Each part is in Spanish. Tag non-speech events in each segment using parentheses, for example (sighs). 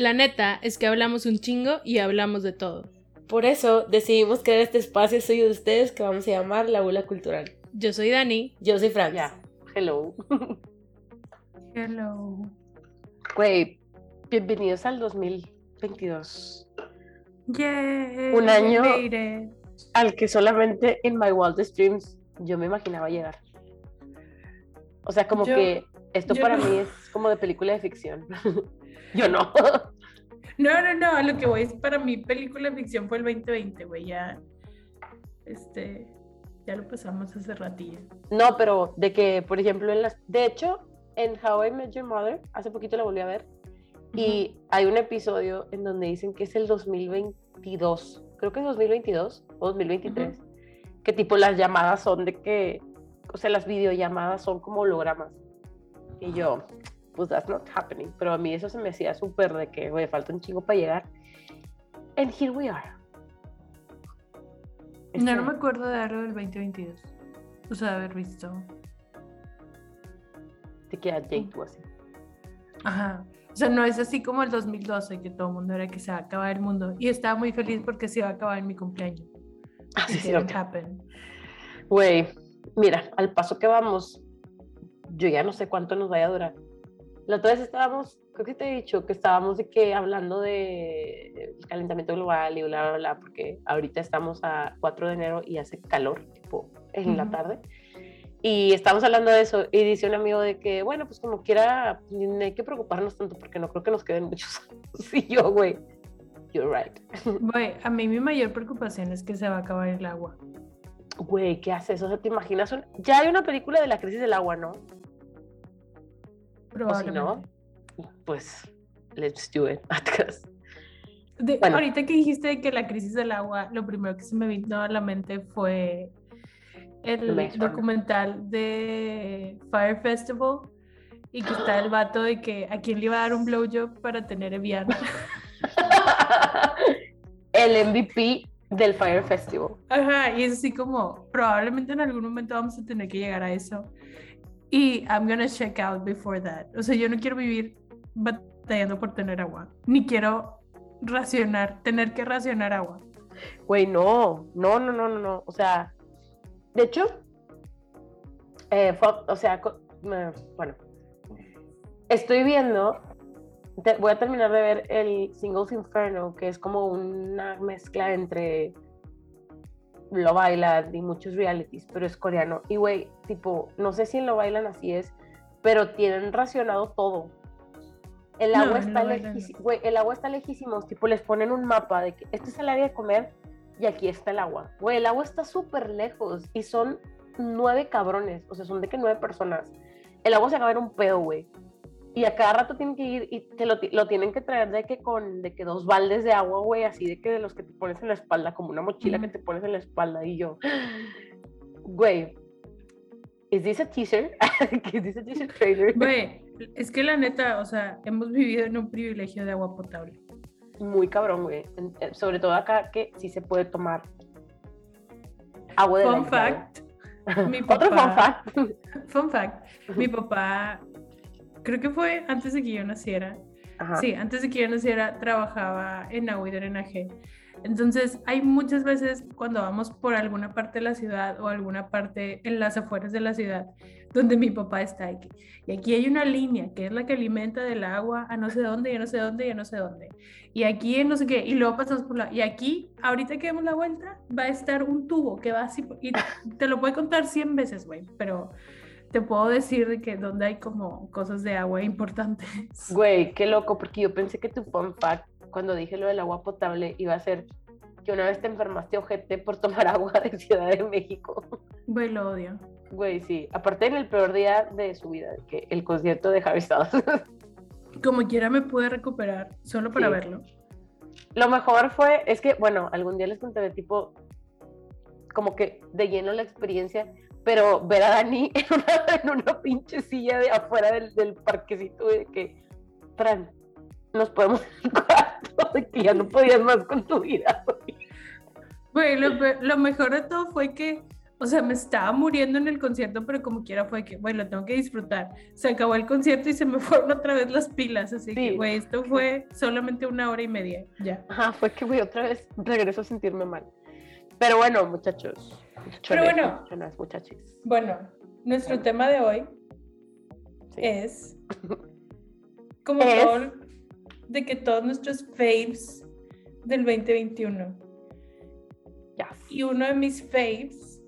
La neta es que hablamos un chingo y hablamos de todo. Por eso decidimos crear este espacio suyo de ustedes que vamos a llamar La Bula Cultural. Yo soy Dani. Yo soy Fran. Ya, hello. Hello. Güey, bienvenidos al 2022. Yay, Un año. Al que solamente en My Wildest Dreams yo me imaginaba llegar. O sea, como Yo- que esto para no. mí es como de película de ficción. (laughs) yo no. No, no, no, lo que voy es para mi película de ficción fue el 2020, güey, ya. Este. Ya lo pasamos hace ratillo. No, pero de que, por ejemplo, en las. De hecho, en How I Met Your Mother, hace poquito la volví a ver. Y hay un episodio en donde dicen que es el 2022. Creo que es 2022 o 2023. Que tipo las llamadas son de que. O sea, las videollamadas son como hologramas. Y yo, pues that's not happening. Pero a mí eso se me hacía súper de que, güey, falta un chingo para llegar. And here we are. No, no Este, me acuerdo de algo del 2022. O sea, de haber visto. Te queda Jake tú así. Ajá. O sea, no es así como el 2012, que todo el mundo era que se va a acabar el mundo. Y estaba muy feliz porque se iba a acabar en mi cumpleaños. (laughs) Así cierto. happen. Güey, mira, al paso que vamos, yo ya no sé cuánto nos vaya a durar. La otra vez estábamos, creo que te he dicho, que estábamos de que hablando de calentamiento global y bla, bla, bla, porque ahorita estamos a 4 de enero y hace calor, tipo, en la Ujú. tarde. Y estamos hablando de eso y dice un amigo de que, bueno, pues como quiera, no hay que preocuparnos tanto porque no creo que nos queden muchos años. (laughs) Y yo, güey, you're right. (laughs) Güey, a mí mi mayor preocupación es que se va a acabar el agua. Güey, ¿qué haces? O sea, ¿te imaginas? un- Ya hay una película de la crisis del agua, ¿no? Probablemente. pues let's do it. (laughs) De- Bueno. Ahorita que dijiste que la crisis del agua, lo primero que se me vino a la mente fue el documental de Fire Festival y que está el vato de que a quién le iba a dar un blowjob para tener Evian. (laughs) El MVP del Fire Festival. Ajá, y es así como, probablemente en algún momento vamos a tener que llegar a eso. Y I'm gonna check out before that. O sea, yo no quiero vivir batallando por tener agua, ni quiero racionar, tener que racionar agua. Güey, no, no, no, no, no. O sea, de hecho, eh, o sea, bueno, estoy viendo, voy a terminar de ver el Singles Inferno, que es como una mezcla entre Love Island y muchos realities, pero es coreano. Y güey, tipo, no sé si en Love Island así es, pero tienen racionado todo. El agua está no. el agua está lejísimo, tipo les ponen un mapa de que este es el área de comer y aquí está el agua. Güey, el agua está súper lejos y son nueve cabrones, o sea, son de que nueve personas. El agua se acaba en un pedo, güey. Y a cada rato tienen que ir y te lo, lo tienen que traer de que con de que dos baldes de agua, güey, así de que de los que te pones en la espalda, como una mochila que te pones en la espalda. Y yo, güey, ¿is this a teaser? (laughs) ¿Is this a teaser trailer? Güey, es que la neta, o sea, hemos vivido en un privilegio de agua potable. Muy cabrón, güey. Sobre todo acá que sí se puede tomar agua de Fun fact, mi (laughs) Otro fun papá- fact. fun fact, mi papá, creo que fue antes de que yo naciera, Ajá. Sí, antes de que yo naciera trabajaba en agua y drenaje. Entonces, hay muchas veces cuando vamos por alguna parte de la ciudad o alguna parte en las afueras de la ciudad donde mi papá está aquí. Y aquí hay una línea que es la que alimenta del agua a no sé dónde, y a no sé dónde, y a no sé dónde. Y aquí en no sé qué, y luego pasamos por la... Y aquí, ahorita que demos la vuelta, va a estar un tubo que va así, y te lo puedo contar 100 veces, güey, pero te puedo decir de que donde hay como cosas de agua importantes. (laughs) Güey, qué loco, porque yo pensé que tu fun fact, cuando dije lo del agua potable, iba a ser que una vez te enfermaste ojete por tomar (laughs) agua de Ciudad de México. Güey, lo odio. Güey, sí. Aparte en el peor día de su vida, que el concierto de Harry Styles. (laughs) Como quiera me pude recuperar, solo para Sí. verlo. Lo mejor fue, es que, bueno, algún día les contaré tipo, como que de lleno la experiencia, pero ver a Dani (laughs) en una, en una pinche silla de afuera del, del parquecito de que, Fran, nos podemos ir cuarto, de que ya no podías más con tu vida. güey. Lo mejor de todo fue que o sea, me estaba muriendo en el concierto, pero como quiera fue que, bueno, tengo que disfrutar. Se acabó el concierto y se me (laughs) fueron otra vez las pilas, así que, güey, esto fue solamente una hora y media, ya. Ajá, fue que, güey, otra vez regreso a sentirme mal. Pero bueno, muchachos. Pero bueno, muchachos. Bueno, nuestro tema de hoy es (laughs) como todo de que todos nuestros faves del 2021. Y uno de mis faves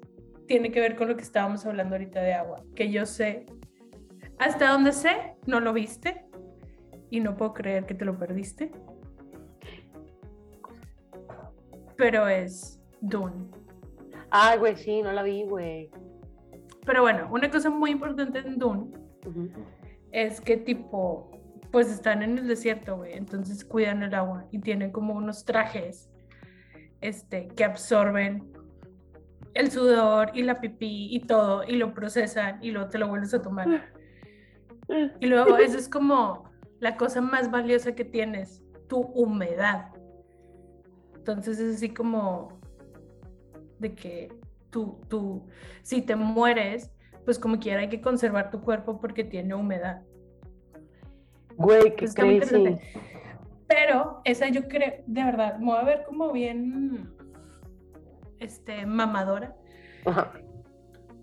tiene que ver con lo que estábamos hablando ahorita de agua, que yo sé, hasta donde sé, no lo viste y no puedo creer que te lo perdiste. Pero es Dune. Ay, güey, sí, no la vi, güey. Pero bueno, una cosa muy importante en Dune es que tipo, pues están en el desierto, güey, entonces cuidan el agua y tienen como unos trajes este, que absorben el sudor y la pipí y todo y lo procesan y luego te lo vuelves a tomar. Y luego eso es como la cosa más valiosa que tienes, tu humedad. Entonces es así como de que tú, tú, si te mueres, pues como quiera hay que conservar tu cuerpo porque tiene humedad. Güey, qué crazy. Pero esa yo creo, de verdad, me voy a ver como bien este, mamadora.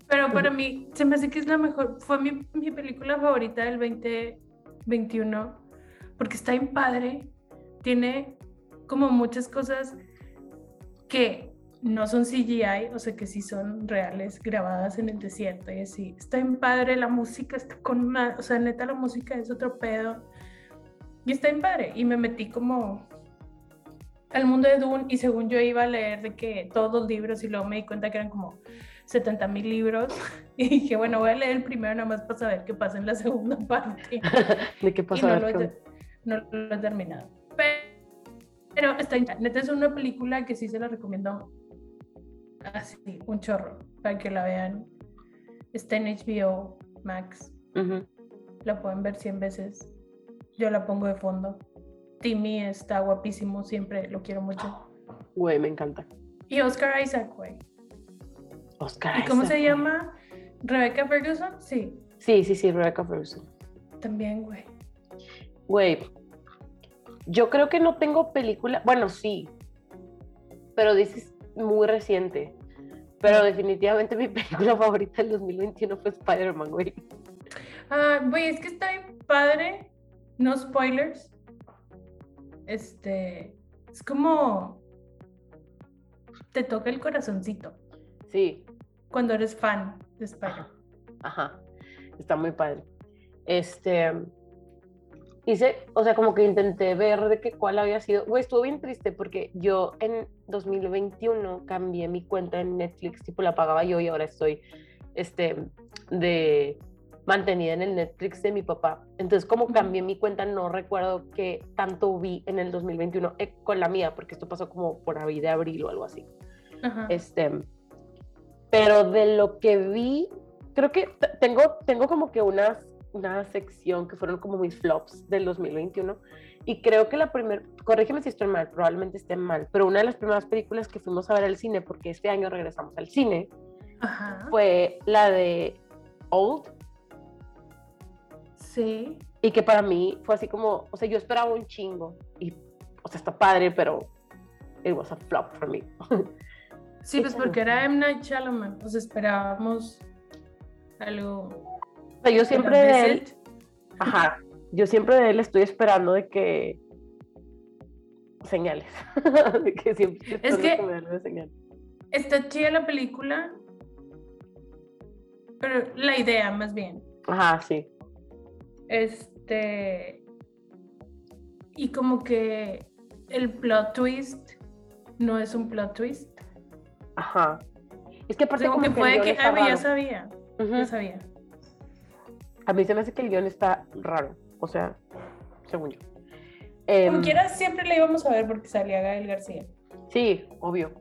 Pero para mí se me hace que es la mejor, fue mi, mi película favorita del 2021, porque está en padre, tiene como muchas cosas que no son CGI, o sea que sí son reales, grabadas en el desierto y así. Está en padre, la música está con una, o sea, neta la música es otro pedo. Y está en padre. Y me metí como al mundo de Dune y según yo iba a leer de que todos los libros y luego me di cuenta que eran como 70 mil libros (laughs) y dije, bueno, voy a leer el primero nada más para saber qué pasa en la segunda (laughs) parte. (laughs) ¿De qué pasa? no, lo he, no lo he terminado. Pero, está neta es una película que sí se la recomiendo así, un chorro, para que la vean. Está en HBO Max. La pueden ver 100 veces. Yo la pongo de fondo. Timmy está guapísimo, siempre lo quiero mucho. Güey, me encanta. Y Oscar Isaac, güey. Oscar ¿Y cómo se llama? ¿Rebecca Ferguson? Sí. Sí, sí, sí, Rebecca Ferguson. También, güey. Güey, yo creo que no tengo película, bueno, sí, pero dices muy reciente. Pero definitivamente mi (laughs) película favorita del 2021 fue Spider-Man, güey. Ah, güey, es que está bien padre. No spoilers. Este, es como te toca el corazoncito. Sí. Cuando eres fan de Spider. Ajá. Está muy padre. Este, hice, o sea, como que intenté ver de qué cuál había sido. Güey, estuvo bien triste porque yo en 2021 cambié mi cuenta en Netflix, tipo la pagaba yo y ahora estoy, este, de mantenida en el Netflix de mi papá. Entonces, como cambié mi cuenta, no recuerdo qué tanto vi en el 2021 eh, con la mía, porque esto pasó como por ahí de abril o algo así. Este, pero de lo que vi, creo que tengo, tengo como que unas, una sección que fueron como mis flops del 2021. Y creo que la primera, corrígeme si estoy mal, probablemente esté mal, pero una de las primeras películas que fuimos a ver al cine, porque este año regresamos al cine, fue la de Old, Sí. Y que para mí fue así como, o sea, yo esperaba un chingo y, o sea, está padre, pero it was a flop for me. Sí, pues (laughs) porque era M. Night Shyamalan, pues esperábamos algo. O sea, yo siempre de él, ajá, yo siempre de él estoy esperando de que señales, (laughs) de que siempre es que está chida la película, pero la idea más bien. Ajá, sí. Este. Y como que el plot twist no es un plot twist. Ajá. Es que aparte como, que puede que ah, ya sabía. Ya sabía. A mí se me hace que el guion está raro. O sea, según yo. Como em, quiera, siempre le íbamos a ver porque salía Gael García. Sí, obvio.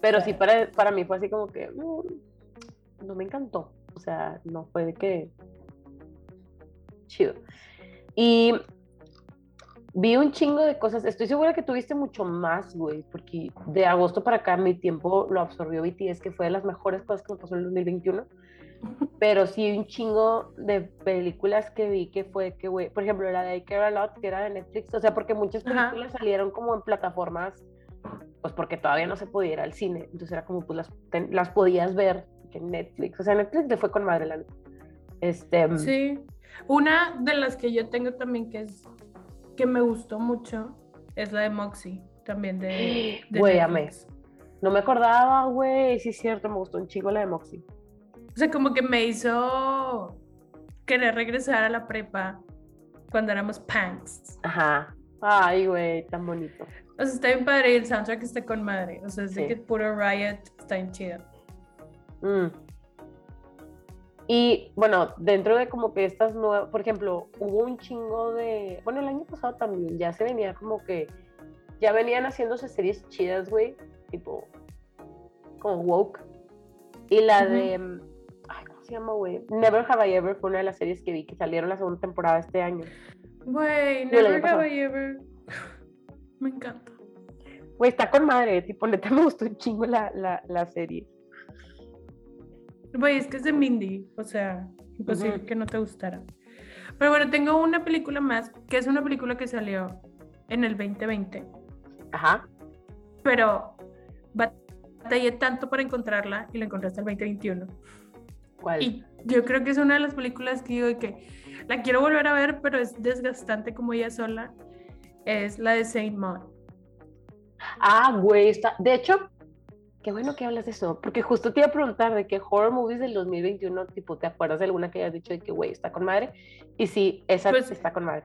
Pero sí, para, para mí fue así como que mm, no me encantó. O sea, no fue de que chido. Y vi un chingo de cosas. Estoy segura que tuviste mucho más, güey, porque de agosto para acá mi tiempo lo absorbió BTS, que fue de las mejores cosas que me pasó en el 2021. Pero sí un chingo de películas que vi que fue que, güey, por ejemplo, la de I Care A Lot, que era de Netflix, o sea, porque muchas películas salieron como en plataformas, pues porque todavía no se podía ir al cine, entonces era como, pues las, las podías ver en Netflix, o sea, Netflix le fue con madre la Este, mm. sí, una de las que yo tengo también que es que me gustó mucho es la de Moxie, también de, (gasps) Güey, No me acordaba, güey, sí es cierto, me gustó un chingo la de Moxie. O sea, como que me hizo querer regresar a la prepa cuando éramos punks. Ajá. Ay, güey, tan bonito. O sea, está bien padre y el soundtrack está con madre. O sea, es que puro Riot está bien chido. Mm. Y bueno, dentro de como que estas nuevas, por ejemplo, hubo un chingo de, bueno, el año pasado también ya se venía como que, ya venían haciéndose series chidas, güey, tipo, como woke. Y la de, se llama, güey? Never Have I Ever fue una de las series que vi que salieron la segunda temporada este año. Güey, Never Have I Ever. (sighs) Me encanta. Güey, está con madre, tipo, neta (laughs) me gustó un chingo la, la, la serie. Güey, es que es de Mindy, o sea, imposible que no te gustara. Pero bueno, tengo una película más, que es una película que salió en el 2020. Ajá. Pero batallé tanto para encontrarla y la encontraste en el 2021. Y yo creo que es una de las películas que digo que la quiero volver a ver, pero es desgastante como ella sola. Es la de Saint Maud. Ah, güey, está. De hecho, qué bueno que hablas de eso, porque justo te iba a preguntar de que horror movies del 2021, tipo, ¿te acuerdas de alguna que hayas dicho de que, güey, está con madre? Y sí, esa pues está con madre.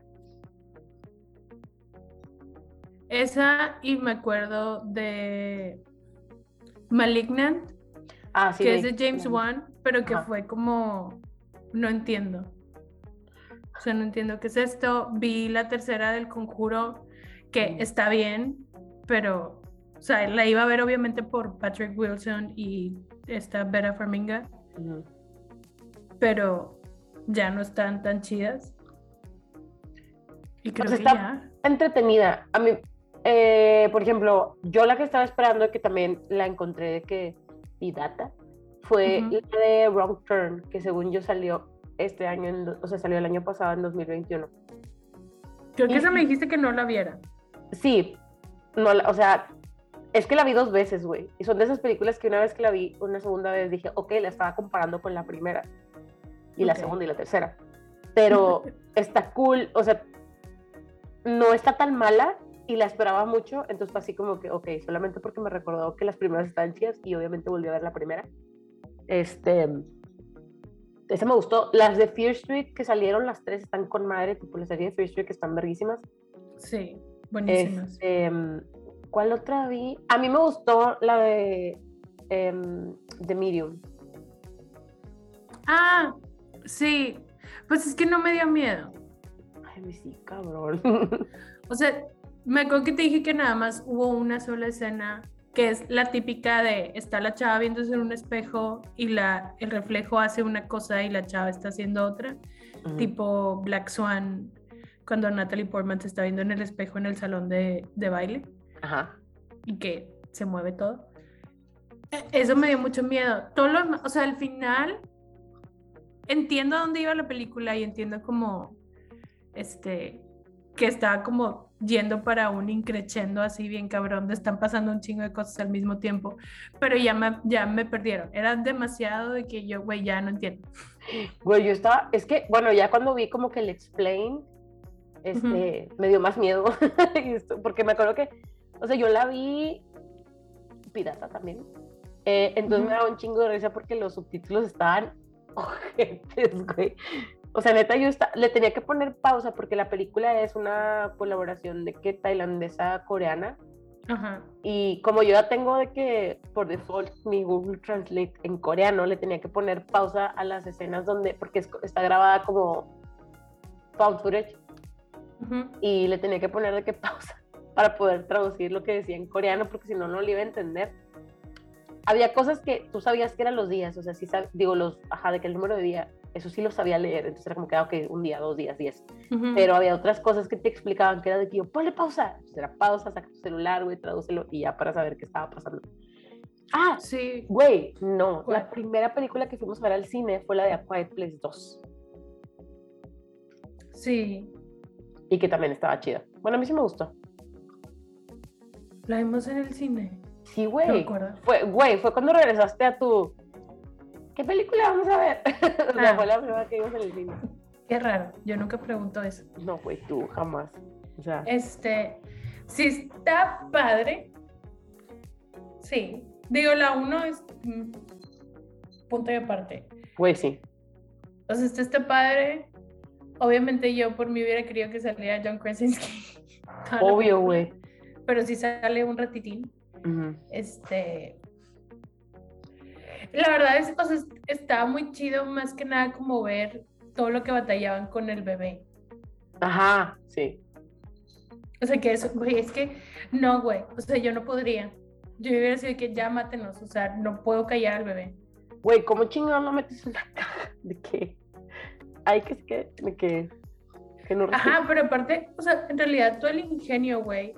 Esa, y me acuerdo de Malignant, ah, sí, que es de James Wan, pero que fue como, no entiendo. O sea, no entiendo qué es esto. Vi la tercera del conjuro, que está bien, pero, o sea, la iba a ver obviamente por Patrick Wilson y esta Vera Farminga, pero ya no están tan chidas. Y creo pues que está entretenida. A mí, eh, por ejemplo, yo la que estaba esperando, que también la encontré de que, y data, fue la de Wrong Turn, que según yo salió este año, o sea, salió el año pasado, en 2021. Creo que esa me dijiste que no la viera. Sí, no, o sea, es que la vi dos veces, güey. Y son de esas películas que una vez que la vi, una segunda vez dije, ok, la estaba comparando con la primera. Y la segunda y la tercera. Pero (laughs) está cool, o sea, no está tan mala y la esperaba mucho. Entonces fue así como que, ok, solamente porque me recordó que las primeras estaban chidas y obviamente volví a ver la primera. Este, ese me gustó. Las de Fear Street que salieron, las tres están con madre, tipo la serie de Fear Street que están verguísimas. Sí, buenísimas. Este, ¿Cuál otra vi? A mí me gustó la de em, The Medium. Ah, sí. Pues es que no me dio miedo. Ay, sí, cabrón. (laughs) o sea, me acuerdo que te dije que nada más hubo una sola escena que es la típica de está la chava viéndose en un espejo y la, el reflejo hace una cosa y la chava está haciendo otra, tipo Black Swan, cuando Natalie Portman se está viendo en el espejo en el salón de, de baile Ajá. y que se mueve todo. E, eso me dio mucho miedo. Todo lo, o sea, al final entiendo a dónde iba la película y entiendo como este que estaba como yendo para un increchendo así bien cabrón, donde están pasando un chingo de cosas al mismo tiempo, pero ya me, ya me perdieron, era demasiado de que yo, güey, ya no entiendo. Güey, yo estaba, es que, bueno, ya cuando vi como que el explain, este, me dio más miedo, (laughs) porque me acuerdo que, o sea, yo la vi pirata también, eh, entonces me daba un chingo de risa porque los subtítulos estaban (laughs) ojetes, güey. O sea, neta, yo le tenía que poner pausa porque la película es una colaboración de que tailandesa coreana. Ajá. Y como yo ya tengo de que por default mi Google Translate en coreano, le tenía que poner pausa a las escenas donde, porque está grabada como found footage. Y le tenía que poner de que pausa (laughs) para poder traducir lo que decía en coreano, porque si no, no lo iba a entender. Había cosas que tú sabías que eran los días, o sea, sí, digo, los, ajá, de que el número de día, eso sí lo sabía leer, entonces era como que, ah, ok, un día, dos días, diez. Ujú. Pero había otras cosas que te explicaban que era de que yo, ponle pausa. Entonces era pausa, saca tu celular, güey, tradúcelo y ya para saber qué estaba pasando. Ah, Sí, güey, no. ¿Cuál? La primera película que fuimos a ver al cine fue la de A Quiet Place 2 sí. y que también estaba chida. Bueno, a mí sí me gustó. La vimos en el cine. Sí, No güey. acuerdo. Fue, güey, fue cuando regresaste a tu... ¿Qué película vamos a ver? (laughs) o sea, Ah. fue la primera que vimos en el cine. Qué raro. Yo nunca pregunto eso. No, güey, tú, jamás. O sea, Este, sí está padre. Sí. Digo, la uno es mm, punto y aparte. güey, sí. O sea, este está padre. Obviamente yo por mí hubiera querido que saliera John Krasinski. (laughs) Obvio, güey. Pero sí sale un ratitín. Este. La verdad es, o sea, es- estaba muy chido más que nada como ver todo lo que batallaban con el bebé. Ajá, sí. O sea, que eso, güey, es que no, güey. O sea, yo no podría. Yo hubiera sido que ya mátenos. O sea, no puedo callar al bebé. Güey, ¿cómo chingado no metes una (laughs) caja? ¿De qué? Ay, que es que, de que, que no Ajá, pero aparte, o sea, en realidad todo el ingenio, güey,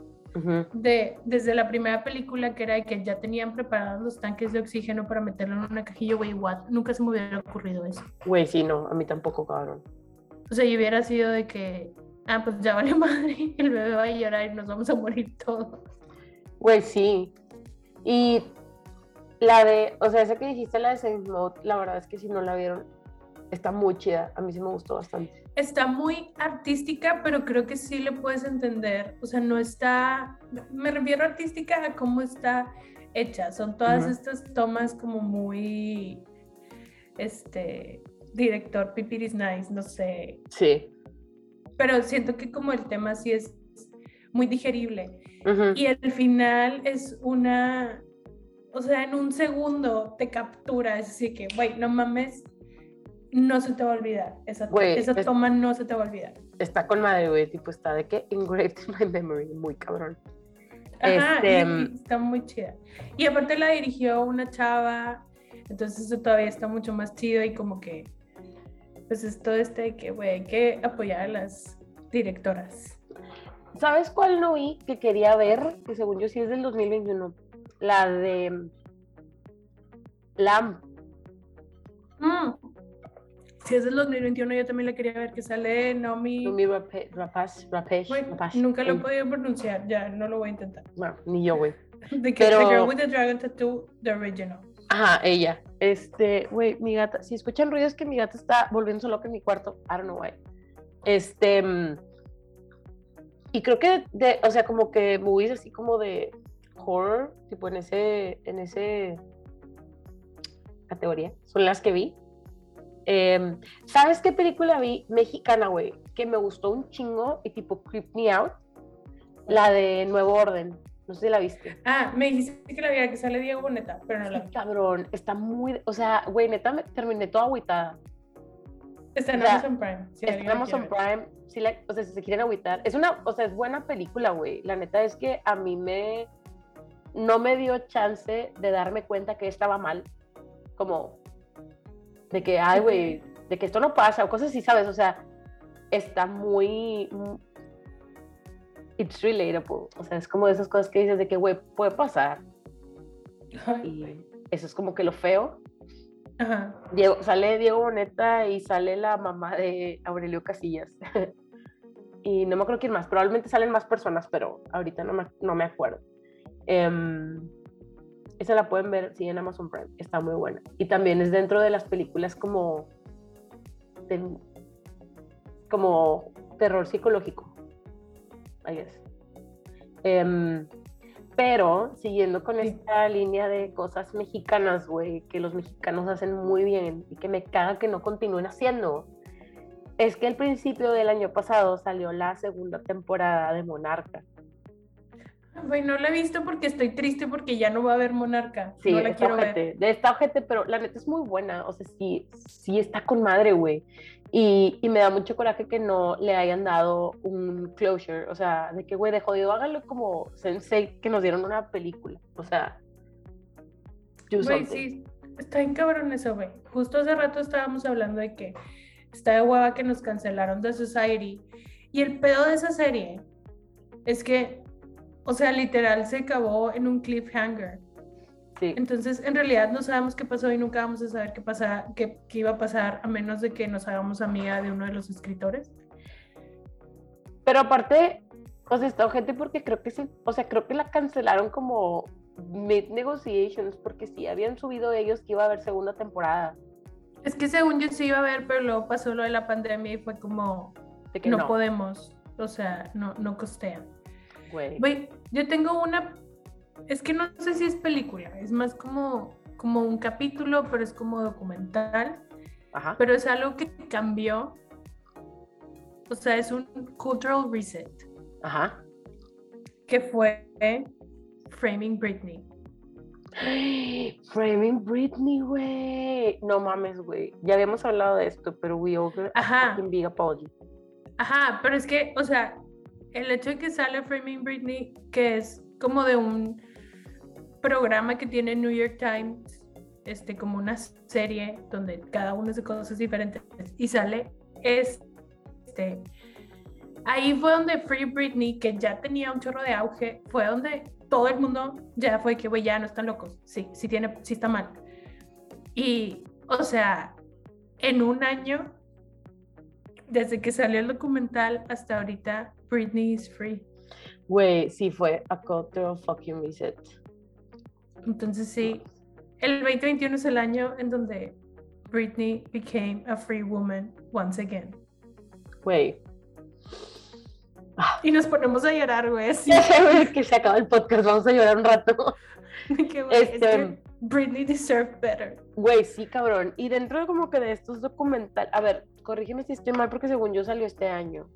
De, desde la primera película que era de que ya tenían preparados los tanques de oxígeno para meterlo en una cajilla, güey, what, nunca se me hubiera ocurrido eso. Güey, sí, no, a mí tampoco, cabrón. O sea, y hubiera sido de que, ah, pues ya vale (laughs) madre, el bebé va a llorar y nos vamos a morir todos. Güey, sí. Y la de, o sea, esa que dijiste, la de Saint Maud, la verdad es que si no la vieron, está muy chida. A mí sí me gustó bastante. Está muy artística, pero creo que sí le puedes entender. O sea, no está, me refiero a artística a cómo está hecha. Son todas estas tomas como muy, este, director Pipiris Nice, no sé. Sí. Pero siento que como el tema sí es muy digerible. Y el final es una, o sea, en un segundo te captura, es decir que, güey, no mames, no se te va a olvidar. Esa, Güey, esa es- toma no se te va a olvidar. Está con madre, güey, tipo, está de que engraved in (laughs) my memory, muy cabrón. Ajá, Este, está muy chida. Y aparte la dirigió una chava, entonces eso todavía está mucho más chido y como que, pues es todo este de que, güey, hay que apoyar a las directoras. ¿Sabes cuál no vi que quería ver? Que según yo sí es del 2021. La de mm, Lamb. Mm. Si es del 2021, yo también la quería ver, que sale Naomi. Numi Rape- Rapace, Güey, Rapace. nunca lo he podido pronunciar, ya no lo voy a intentar. No, ni yo, güey. Que Pero- The Girl with the Dragon Tattoo, The Original. Ajá, ella. Este, güey, mi gata, si escuchan ruidos que mi gata está volviéndose loca en mi cuarto, I don't know why. Este, mm, y creo que, de, o sea, como que movies así como de horror, tipo en ese, en ese categoría, son las que vi. Em, ¿Sabes qué película vi? Mexicana, güey, que me gustó un chingo y tipo creep me out. La de Nuevo Orden. No sé si la viste. Ah, me dijiste que la viera, que sale Diego Boneta, pero no la vi. cabrón, está muy, o sea, güey, neta me terminé toda agüitada. Está en o sea, Amazon Prime. si Está en Amazon. Prime, sí la- o sea, si se quieren agüitar, es una, o sea, es buena película, güey. La neta es que a mí me, no me dio chance de darme cuenta que estaba mal, como, de que, ay, güey, de que esto no pasa, o cosas así, ¿sabes? O sea, está muy, it's relatable, o sea, es como de esas cosas que dices de que, güey, puede pasar, y eso es como que lo feo, Ajá. Diego, sale Diego Boneta y sale la mamá de Aurelio Casillas. (laughs) y no me acuerdo quién más, probablemente salen más personas, pero ahorita no me, no me acuerdo. Em, esa la pueden ver, sí, en Amazon Prime, está muy buena. Y también es dentro de las películas como, de- como terror psicológico, I guess. Em, pero siguiendo con Sí. esta línea de cosas mexicanas, güey, que los mexicanos hacen muy bien y que me caga que no continúen haciendo, es que al principio del año pasado salió la segunda temporada de Monarca. Güey, no la he visto porque estoy triste porque ya no va a haber Monarca. Sí, no la está quiero ver. ojete, de esta ojete, pero la neta es muy buena, o sea, sí, sí está con madre, güey. Y, y me da mucho coraje que no le hayan dado un closure, o sea, de que, güey, de jodido, háganlo como Sensei, que nos dieron una película, o sea, Güey, sí. está bien cabrón eso, güey. Justo hace rato estábamos hablando de que está de hueva que nos cancelaron The Society. Y el pedo de esa serie es que, o sea, literal se acabó en un cliffhanger. Sí. Entonces, en realidad no sabemos qué pasó y nunca vamos a saber qué, pasa, qué, qué iba a pasar a menos de que nos hagamos amiga de uno de los escritores. Pero aparte, o sea, está gente porque creo que sí, o sea, creo que la cancelaron como mid negotiations porque sí habían subido ellos que iba a haber segunda temporada. Es que según yo sí iba a haber, pero luego pasó lo de la pandemia y fue como, De que no, no, podemos, o sea, no, no costea. Güey. Güey, yo tengo una, es que no sé si es película, es más como, como un capítulo, pero es como documental, Ajá. pero es algo que cambió, o sea, es un cultural reset, Ajá. que fue Framing Britney. Framing Britney, güey. No mames, güey. Ya habíamos hablado de esto, pero we over Ajá. big apology. Ajá, pero es que, o sea, el hecho de que sale Framing Britney, que es como de un programa que tiene New York Times, este, como una serie donde cada uno de cosas diferentes, y sale este. Ahí fue donde Free Britney, que ya tenía un chorro de auge, fue donde todo el mundo ya fue que, güey, ya no están locos. Sí, sí, tiene, sí está mal. Y, o sea, en un año desde que salió el documental hasta ahorita, Britney is free. Güey, sí fue a cultural fucking reset. Entonces sí, el 2021 es el año en donde Britney became a free woman once again. Güey. Y nos ponemos a llorar, güey. güey, que se acaba el podcast, vamos a llorar un rato. (laughs) güey, es Este- que Britney deserved better. Güey, sí, cabrón. Y dentro de como que de estos documentales, a ver, corrígeme si estoy mal porque según yo salió este año.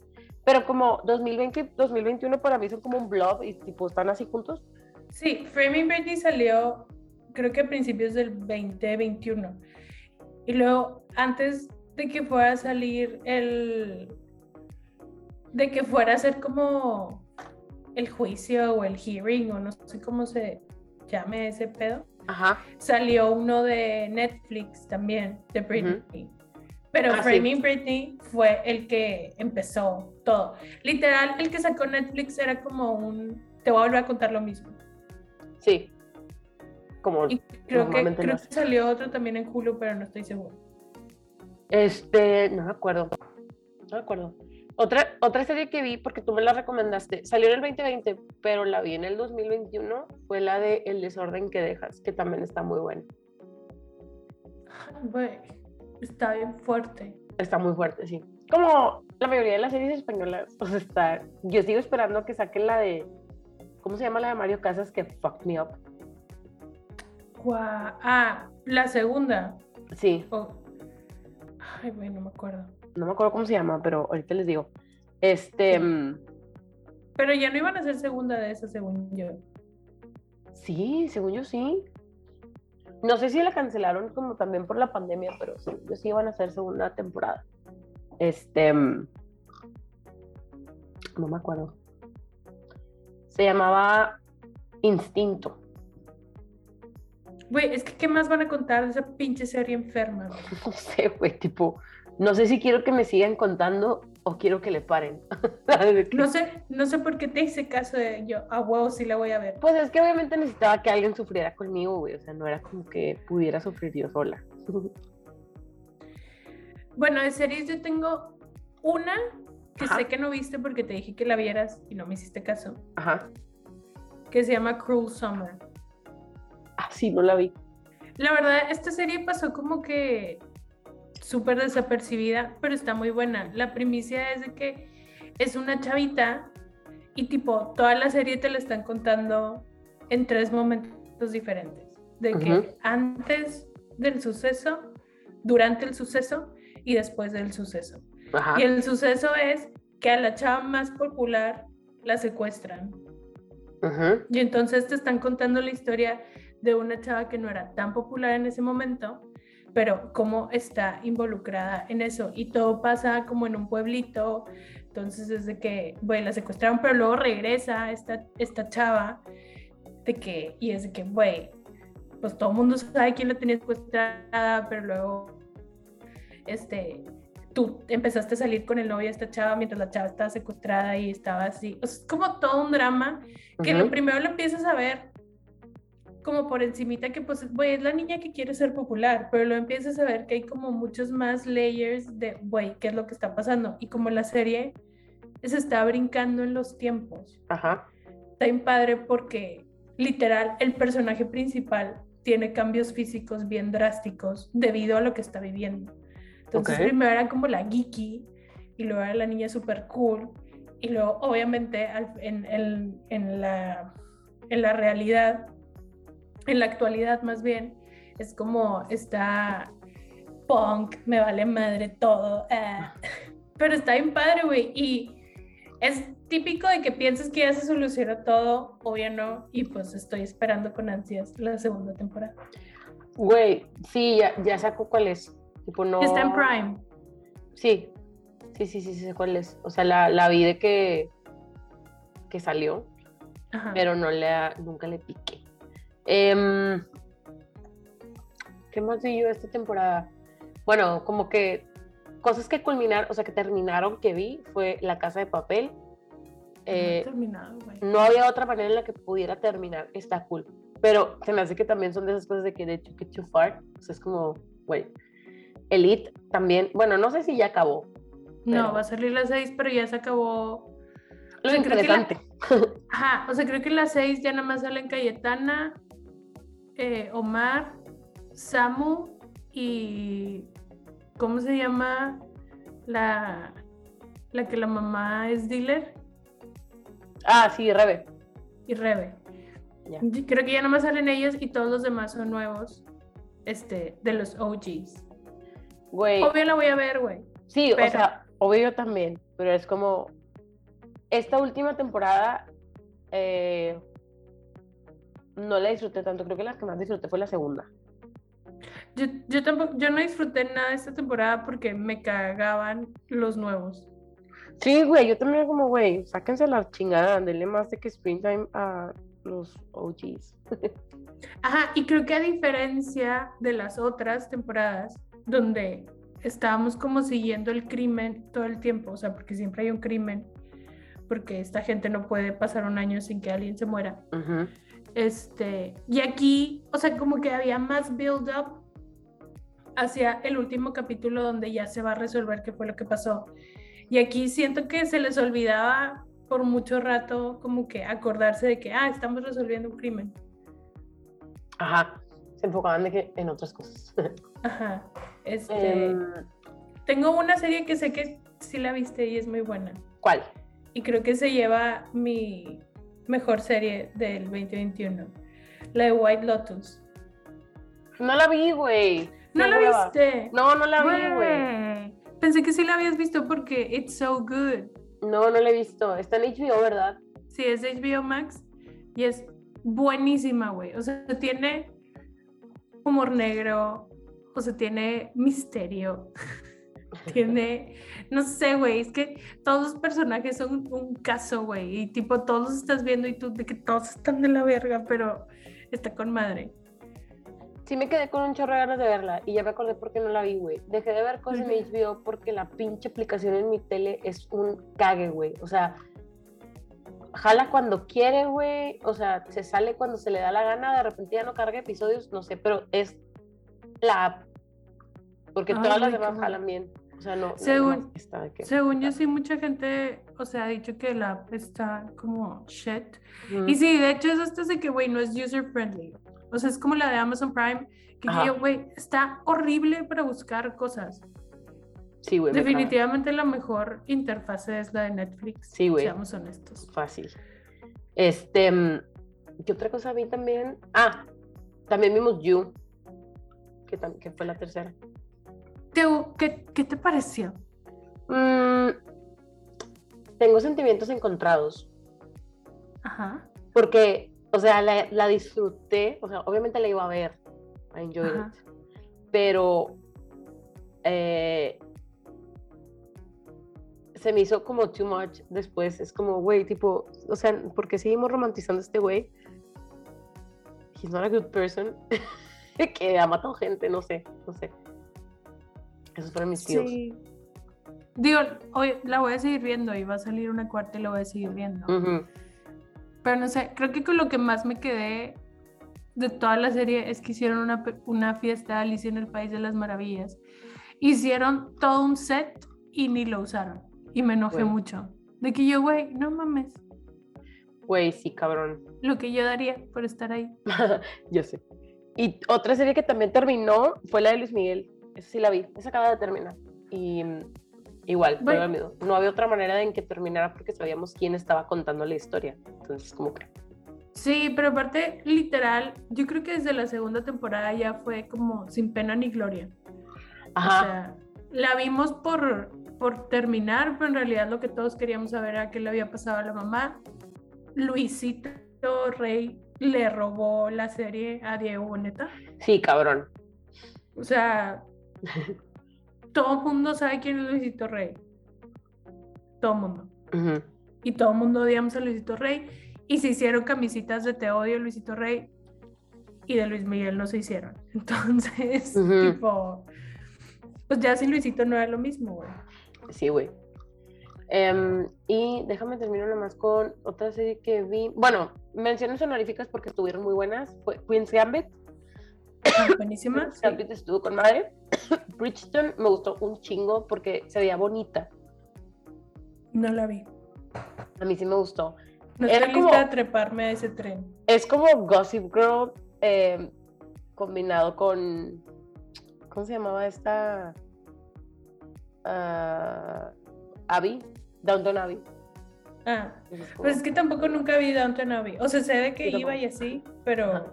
Pero como 2020, 2021 para mí son como un blob y tipo están así juntos. Sí, Framing Britney salió creo que a principios del 2021. Y luego, antes de que fuera a salir el... de que fuera a ser como el juicio o el hearing o no sé cómo se llame ese pedo, Ajá. salió uno de Netflix también, de Britney. Pero Ah, sí. Framing Britney fue el que empezó todo. Literal, el que sacó Netflix era como un... Te voy a volver a contar lo mismo. Sí. Como Y creo que, creo que salió otro también en Hulu, pero no estoy segura. Este, no me acuerdo. No me acuerdo. Otra, otra serie que vi, porque tú me la recomendaste, salió en el 2020, pero la vi en el 2021, fue la de El desorden que dejas, que también está muy buena. Güey, está bien fuerte. Está muy fuerte, sí. Como la mayoría de las series españolas, o sea, está. Yo sigo esperando que saquen la de. ¿Cómo se llama la de Mario Casas? Que fucked me up. Gua- Ah, la segunda. Sí, Oh. Ay, güey, no me acuerdo. no me acuerdo cómo se llama, pero ahorita les digo. Este. Sí. mm, Pero ya no iban a ser segunda de esa, según yo. Sí, según yo sí. No sé si la cancelaron como también por la pandemia, pero sí, yo sí iban a hacer segunda temporada. Este. No me acuerdo. Se llamaba Instinto. Güey, es que ¿qué más van a contar de esa pinche serie enferma? güey? (laughs) No sé, güey, tipo. No sé si quiero que me sigan contando o quiero que le paren. (laughs) No sé, no sé por qué te hice caso de yo. A huevo sí la voy a ver. Pues es que obviamente necesitaba que alguien sufriera conmigo, güey. O sea, no era como que pudiera sufrir yo sola. (laughs) Bueno, de series yo tengo una que Ajá. sé que no viste porque te dije que la vieras y no me hiciste caso, Ajá. que se llama Cruel Summer. Ah, sí, no la vi. La verdad, esta serie pasó como que súper desapercibida, pero está muy buena. La primicia es de que es una chavita y tipo, toda la serie te la están contando en tres momentos diferentes. De que antes del suceso, durante el suceso y después del suceso. Ajá. Y el suceso es que a la chava más popular la secuestran. Y entonces te están contando la historia de una chava que no era tan popular en ese momento, pero cómo está involucrada en eso. Y todo pasa como en un pueblito. Entonces es de que, bueno, la secuestraron, pero luego regresa esta, esta chava de que, y es de que, güey, pues todo el mundo sabe quién la tenía secuestrada, pero luego, este, tú empezaste a salir con el novio de esta chava mientras la chava estaba secuestrada y estaba así. es como todo un drama que lo primero lo empiezas a ver como por encimita que pues, güey, es la niña que quiere ser popular, pero lo empiezas a ver que hay como muchos más layers de, güey, ¿qué es lo que está pasando? Y como la serie se está brincando en los tiempos. Ajá. Está bien padre porque literal el personaje principal tiene cambios físicos bien drásticos debido a lo que está viviendo. Entonces primero era como la geeky y luego era la niña super cool y luego obviamente en, en, la, en la realidad, en la actualidad más bien, es como está punk, me vale madre todo. Eh. (laughs) Pero está bien padre, güey. Y es típico de que piensas que ya se solucionó todo, obvio no, y pues estoy esperando con ansias la segunda temporada. Güey, sí, ya, ya saco cuál es. Tipo, no... Está en Prime. Sí, sí, sí, sí, sé cuál es. O sea, la, la vi de que, que salió, pero no le, nunca le piqué. Em, ¿Qué más vi yo esta temporada? Bueno, como que cosas que culminaron, o sea, que terminaron que vi fue La Casa de Papel. Eh, no, había otra manera en la que pudiera terminar. Está cool. Pero se me hace que también son de esas cosas de que de hecho que too far. O sea, es como, güey. Elite también, bueno, no sé si ya acabó. No, va a salir la 6, pero ya se acabó. Lo interesante. (laughs) Ajá, o sea, creo que la 6 ya nada más salen Cayetana, eh, Omar, Samu y ¿cómo se llama la, la que la mamá es dealer? Ah, sí, Rebe. Y Rebe. Creo que ya nomás salen ellos y todos los demás son nuevos, este, de los OGs. Güey. Obvio la voy a ver, güey. Sí, o sea, obvio yo también, pero es como, esta última temporada eh, no la disfruté tanto, creo que la que más disfruté fue la segunda. Yo, yo tampoco, yo no disfruté nada de esta temporada porque me cagaban los nuevos. Sí, güey, yo también como, güey, sáquense la chingada, denle más de que Springtime a los OGs. (laughs) Ajá, y creo que a diferencia de las otras temporadas, donde estábamos como siguiendo el crimen todo el tiempo, o sea, porque siempre hay un crimen, porque esta gente no puede pasar un año sin que alguien se muera. Este, y aquí, o sea, como que había más build up hacia el último capítulo donde ya se va a resolver qué fue lo que pasó. Y aquí siento que se les olvidaba por mucho rato como que acordarse de que, ah, estamos resolviendo un crimen. Ajá, se enfocaban de que en otras cosas. (laughs) Ajá, este... Em, tengo una serie que sé que sí la viste y es muy buena. ¿Cuál? Y creo que se lleva mi mejor serie del 2021. La de White Lotus. No la vi, güey. ¿No la viste? No, no la vi, güey. Pensé que sí la habías visto porque it's so good. No, no la he visto. Está en HBO, ¿verdad? Sí, es de HBO Max y es buenísima, güey. O sea, tiene humor negro, o sea, tiene misterio, (laughs) tiene, no sé, güey, es que todos los personajes son un caso, güey, y tipo, todos estás viendo y tú de que todos están de la verga, pero está con madre. Sí me quedé con un chorro de ganas de verla y ya me acordé por qué no la vi, güey. Dejé de ver cosas en HBO porque la pinche aplicación en mi tele es un cague, güey. O sea, jala cuando quiere, güey. O sea, se sale cuando se le da la gana. De repente ya no carga episodios, no sé, pero es la app. Porque todas las demás jalan bien. O sea, no. Según, según yo, sí, mucha gente, o sea, ha dicho que la app está como shit. Y sí, de hecho, es hasta de que, güey, no es user friendly. O sea, es como la de Amazon Prime, que yo, güey, está horrible para buscar cosas. Sí, güey. Definitivamente la mejor interfase es la de Netflix. Sí, güey. Seamos honestos. Fácil. Este, mm, ¿qué otra cosa vi también? Ah, también vimos You, que, fue la tercera. ¿Qué, qué, te pareció? Mm, tengo sentimientos encontrados. Ajá. Porque, o sea, la, disfruté, o sea, obviamente la iba a ver, I enjoyed it, pero eh, se me hizo como too much después. Es como, güey, tipo, o sea, porque seguimos romantizando a este güey. he's not a good person, (laughs) que ha matado gente, no sé, no sé. Esos fueron mis tíos. Sí. Digo, hoy la voy a seguir viendo y va a salir una cuarta y la voy a seguir viendo. Pero no sé, creo que con lo que más me quedé de toda la serie es que hicieron una, una fiesta de Alicia en el País de las Maravillas. Hicieron todo un set y ni lo usaron. Y me enojé mucho. De que yo, güey, no mames. Güey, sí, cabrón. (laughs) Lo que yo daría por estar ahí. Yo sé. Y otra serie que también terminó fue la de Luis Miguel. Esa sí la vi. Esa acaba de terminar. Y mm, igual, Bueno. No había otra manera en que terminara porque sabíamos quién estaba contando la historia. Entonces, como que. Sí, pero aparte, literal, yo creo que desde la segunda temporada ya fue como sin pena ni gloria. Ajá. O sea, la vimos por, por terminar, pero en realidad lo que todos queríamos saber era qué le había pasado a la mamá. Luisito Rey le robó la serie a Diego Boneta. Sí, cabrón. O sea, (laughs) todo el mundo sabe quién es Luisito Rey. Todo el mundo. Y todo el mundo odiamos a Luisito Rey. Y se hicieron camisitas de Te odio Luisito Rey. Y de Luis Miguel no se hicieron. (laughs) Entonces, tipo, pues ya sin Luisito no era lo mismo, güey. Sí, güey. Em, y déjame terminar nada más con otra serie que vi. Bueno, menciones honoríficas porque estuvieron muy buenas. Fue Queen's Gambit. (coughs) Buenísima. Sí. Gambit estuvo con madre. (coughs) Bridgeton me gustó un chingo porque se veía bonita. No la vi. A mí sí me gustó. No Era estoy como- lista a treparme a ese tren. Es como Gossip Girl em, combinado con. ¿Cómo se llamaba esta? Ah, Abby. Downton Abbey. Ah, pues es que tampoco nunca vi Downton Abbey. O sea, sé de que iba y así, pero Ajá.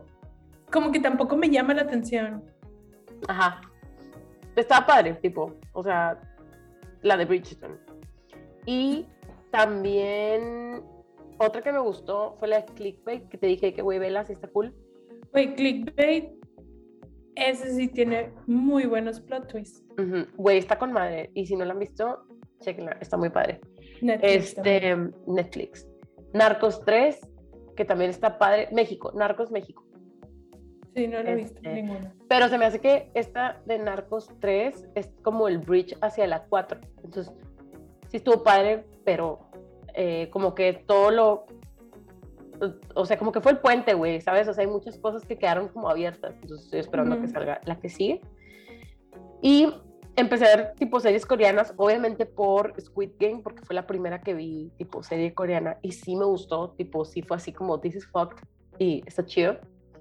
Como que tampoco me llama la atención. Ajá. Estaba padre, tipo, o sea, la de Bridgerton. Y también otra que me gustó fue la de Clickbait, que te dije que güey, vela, sí está cool. Güey, Clickbait, ese sí tiene muy buenos plot twists. Güey, está con madre. Y si no la han visto, chequenla, está muy padre. Netflix también. Este, Netflix. Narcos 3, que también está padre. México, Narcos México. Sí, no la he visto este, ninguna. Pero se me hace que esta de Narcos 3 es como el bridge hacia la 4. Entonces, sí estuvo padre, pero eh, como que todo lo... O sea, como que fue el puente, güey, ¿sabes? O sea, hay muchas cosas que quedaron como abiertas. Entonces, estoy esperando a que Ujú. salga la que sigue. Y empecé a ver tipo series coreanas, obviamente por Squid Game, porque fue la primera que vi tipo serie coreana. Y sí me gustó, tipo, sí fue así como This is fucked. Y está chido.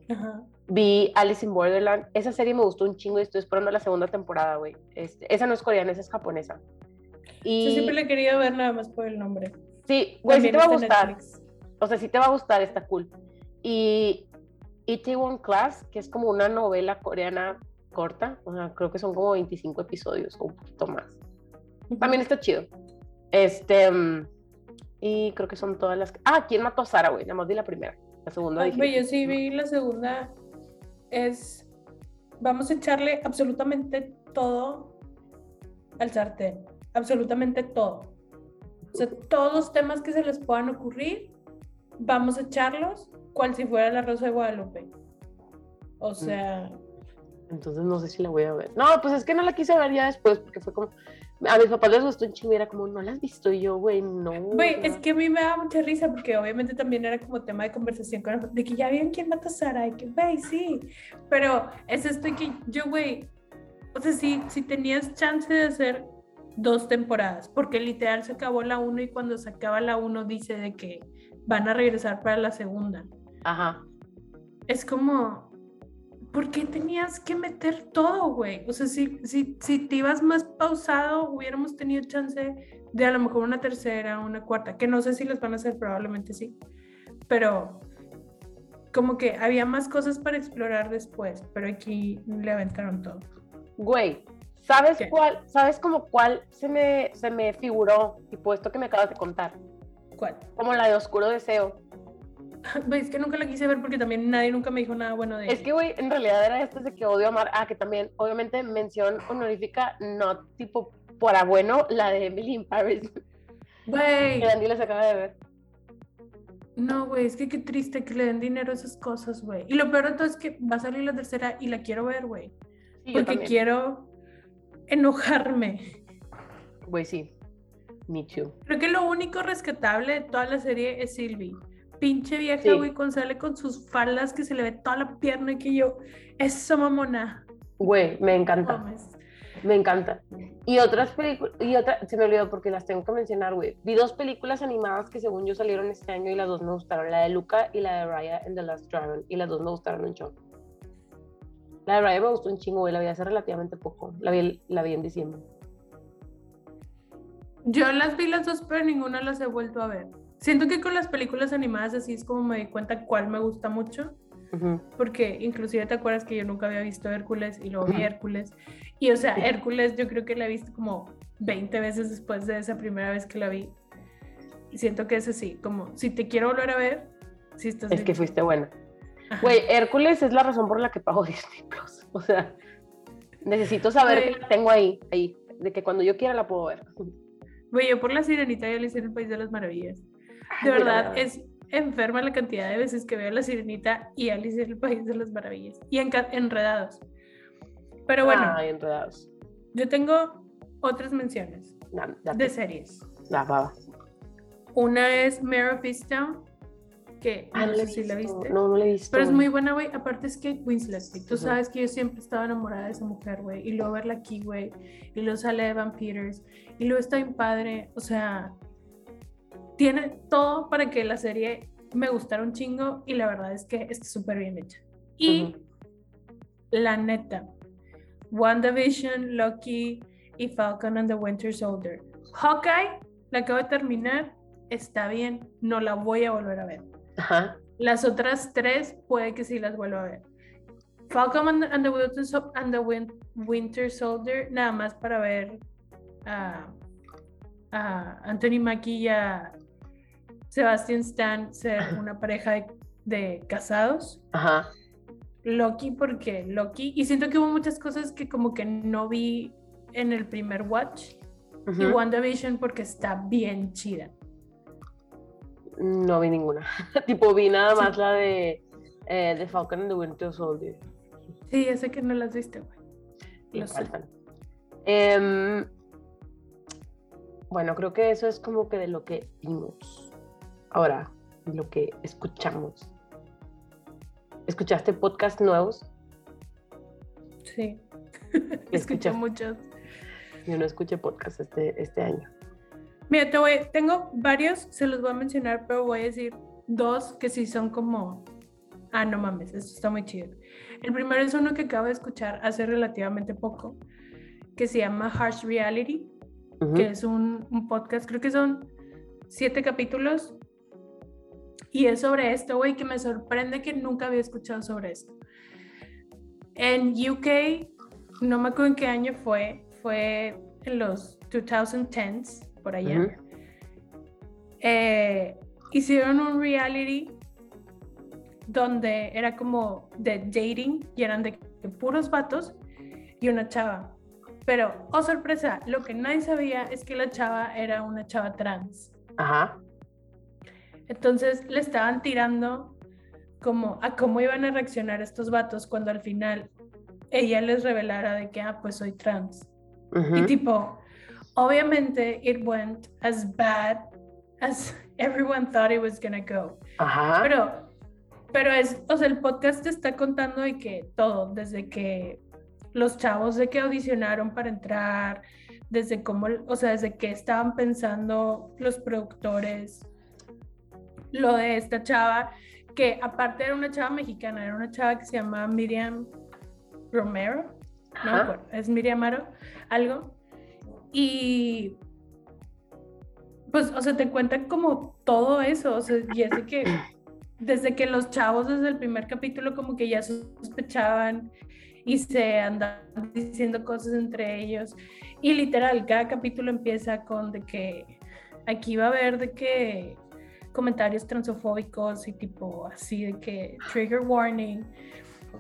Ajá. Vi Alice in Borderland. Esa serie me gustó un chingo y estoy esperando la segunda temporada, güey. Este, esa no es coreana, esa es japonesa. Yo Y siempre la he querido ver nada más por el nombre. sí, güey, sí te va a gustar. Netflix. O sea, sí te va a gustar, está cool. Y Itaewon Class, que es como una novela coreana corta. O sea, creo que son como 25 episodios o un poquito más. También está chido. Este. mm, Y creo que son todas las. Ah, ¿quién mató a Sara, güey? Nada más di la primera. La segunda Ay, dije. güey, yo sí vi la segunda. Es. Vamos a echarle absolutamente todo al sartén. Absolutamente todo. O sea, todos los temas que se les puedan ocurrir, vamos a echarlos cual si fuera la Rosa de Guadalupe. O sea, Entonces no sé si la voy a ver. No, pues es que no la quise ver ya después porque fue como. A mis papás les gustó un chingo y era como, no la has visto Y yo, güey, no. güey, es no". que a mí me da mucha risa porque obviamente también era como tema de conversación con la- de que ya vieron quién mata a Sara y que, güey, sí. Pero es esto que yo, güey, o sea, si, si tenías chance de hacer dos temporadas, porque literal se acabó la 1 y cuando se acaba la 1 dice de que van a regresar para la segunda. Ajá. Es como, ¿por qué tenías que meter todo, güey? O sea, si, si, si te ibas más pausado, hubiéramos tenido chance de a lo mejor una tercera, una cuarta, que no sé si les van a hacer, probablemente sí. Pero como que había más cosas para explorar después, pero aquí le aventaron todo. Güey, ¿sabes ¿Qué? cuál? ¿Sabes como cuál se me, se me figuró? Tipo esto que me acabas de contar. ¿Cuál? Como la de Oscuro Deseo. Güey, (laughs) es que nunca la quise ver porque también nadie nunca me dijo nada bueno de Es ella. que, güey, en realidad era esto de que odio amar. Ah, que también, obviamente, mención honorífica, no tipo por bueno, la de Emily in Paris. Güey, que Andy les acaba de ver. No, güey, es que qué triste que le den dinero a esas cosas, güey. Y lo peor de todo es que va a salir la tercera y la quiero ver, güey. Sí, Porque quiero enojarme. Güey, sí. Me too. Creo que lo único rescatable de toda la serie es Sylvie. Pinche vieja, Sí. güey, con sale con sus faldas que se le ve toda la pierna y que yo, eso mamona. Güey, me encanta. Me encanta. Y otras películas, y otra, se me olvidó porque las tengo que mencionar, güey. Vi dos películas animadas que según yo salieron este año y las dos me gustaron, la de Luca y la de Raya and the Last Dragon, y las dos me gustaron un chorro. La de Raya me gustó un chingo, güey, la vi hace relativamente poco, la vi, la vi en diciembre. Yo las vi las dos, pero ninguna las he vuelto a ver. Siento que con las películas animadas así es como me di cuenta cuál me gusta mucho. Porque inclusive te acuerdas que yo nunca había visto Hércules y luego vi. Hércules. Y o sea, Hércules yo creo que la he visto como 20 veces después de esa primera vez que la vi. Y siento que es así, como si te quiero volver a ver, si estás Es que bien. fuiste buena. Güey, Hércules es la razón por la que pago (laughs) Disney Plus. O sea, necesito saber Güey. que la tengo ahí, ahí, de que cuando yo quiera la puedo ver. Güey, yo por la sirenita ya le hice en el País de las Maravillas. De verdad, es enferma la cantidad de veces que veo la sirenita y Alice en el País de las Maravillas. Y enca- enredados. Pero bueno, Ay, enredados. yo tengo otras menciones de series. Da, va, va. Una es Mare of Easttown, que Ah, no no sé si la viste. No, no la he visto. Pero es muy buena, güey. Aparte es Kate Winslet, güey. Tú Ujú. sabes que yo siempre estaba enamorada de esa mujer, güey. Y luego verla aquí, güey. Y luego sale Evan Peters. Y luego está bien padre. O sea, tiene todo para que la serie me gustara un chingo. Y la verdad es que está súper bien hecha. Y la neta, WandaVision, Loki y Falcon and the Winter Soldier. Hawkeye, la acabo de terminar. Está bien. No la voy a volver a ver. Ajá. Las otras tres puede que sí las vuelva a ver. Falcon and, and the, Winter, and the Win- Winter Soldier, nada más para ver a, a Anthony Mackie y a Sebastian Stan ser una pareja de, de casados. Ajá. Loki porque Loki, y siento que hubo muchas cosas que como que no vi en el primer watch. Y Ujú. WandaVision porque está bien chida. No vi ninguna. (laughs) tipo, vi nada Sí. más la de, eh, de Falcon and the Winter Soldier. Sí, ya sé que no las viste, güey. Lo sé. faltan. Em, bueno, creo que eso es como que de lo que vimos. Ahora, lo que escuchamos. ¿Escuchaste podcasts nuevos? Sí. (laughs) ¿Qué Escuché muchos. Yo no escuché podcast este, este año. Mira, te voy, tengo varios, se los voy a mencionar, pero voy a decir dos que sí son como, ah, no mames, esto está muy chido. El primero es uno que acabo de escuchar hace relativamente poco, que se llama Harsh Reality, que es un, un podcast, creo que son siete capítulos, y es sobre esto, güey, que me sorprende que nunca había escuchado sobre esto. En UK, no me acuerdo en qué año fue, fue en los 2010s, por allá. Ujú. eh, hicieron un reality donde era como de dating y eran de, de puros vatos y una chava. Pero, oh sorpresa, lo que nadie sabía es que la chava era una chava trans. Ajá. Entonces le estaban tirando como a cómo iban a reaccionar estos vatos cuando al final ella les revelara de que, ah, pues soy trans. Y tipo, obviamente it went as bad as everyone thought it was gonna go. Ajá. Pero, pero es, o sea, el podcast te está contando de que todo, desde que los chavos de que audicionaron para entrar, desde cómo, o sea, desde que estaban pensando los productores, lo de esta chava, que aparte era una chava mexicana, era una chava que se llama Miriam Romero, no me Ajá. acuerdo, es Miriam Aro, algo. Y pues, o sea, te cuentan como todo eso, o sea, y es de que (coughs) desde que los chavos desde el primer capítulo como que ya sospechaban y se andaban diciendo cosas entre ellos. Y literal, cada capítulo empieza con de que aquí va a haber de que comentarios transofóbicos y tipo así de que trigger warning.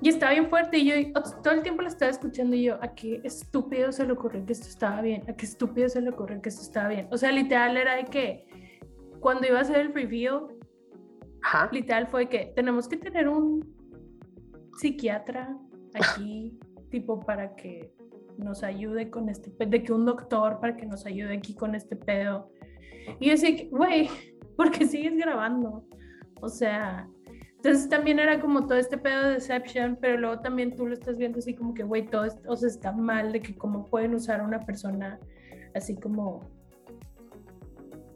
Y estaba bien fuerte y yo todo el tiempo lo estaba escuchando y yo, a qué estúpido se le ocurrió que esto estaba bien, a qué estúpido se le ocurrió que esto estaba bien. O sea, literal era de que cuando iba a hacer el Ajá. literal fue que tenemos que tener un psiquiatra aquí, (laughs) tipo para que nos ayude con este pedo, de que un doctor para que nos ayude aquí con este pedo. Y yo decía, güey, (laughs) ¿por qué sigues grabando? O sea, entonces también era como todo este pedo de deception, pero luego también tú lo estás viendo así como que, güey, todo esto, o sea, está mal de que cómo pueden usar a una persona así como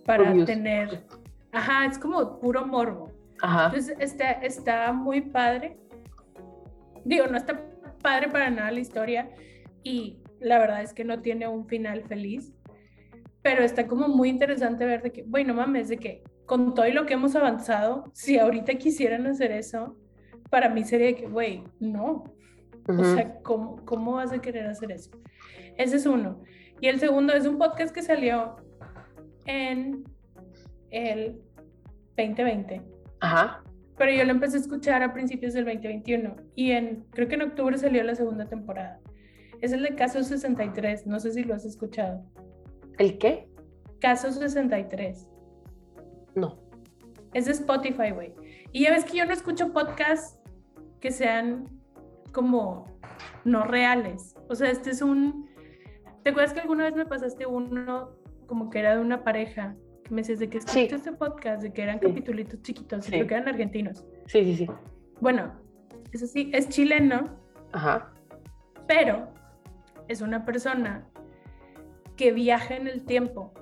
para tener, ajá, es como puro morbo. Ajá. Entonces está, está muy padre. Digo, no está padre para nada la historia y la verdad es que no tiene un final feliz, pero está como muy interesante ver de que, bueno, mames, de que con todo y lo que hemos avanzado, si ahorita quisieran hacer eso, para mí sería que, güey, no. O sea, ¿cómo, ¿cómo vas a querer hacer eso? Ese es uno. Y el segundo es un podcast que salió en el 2020 Ajá. pero yo lo empecé a escuchar a principios del 2021 y en creo que en octubre salió la segunda temporada. Es el de Caso 63, no sé si lo has escuchado. ¿El qué? Caso 63. No. Es de Spotify, güey. Y ya ves que yo no escucho podcasts que sean como no reales. O sea, este es un... ¿Te acuerdas que alguna vez me pasaste uno como que era de una pareja? Que me decías de que Sí. escuchaste este podcast, de que eran Sí. capitulitos chiquitos, Sí. creo que eran argentinos. Sí, sí, sí. Bueno, eso sí, es chileno, Ajá. pero es una persona que viaja en el tiempo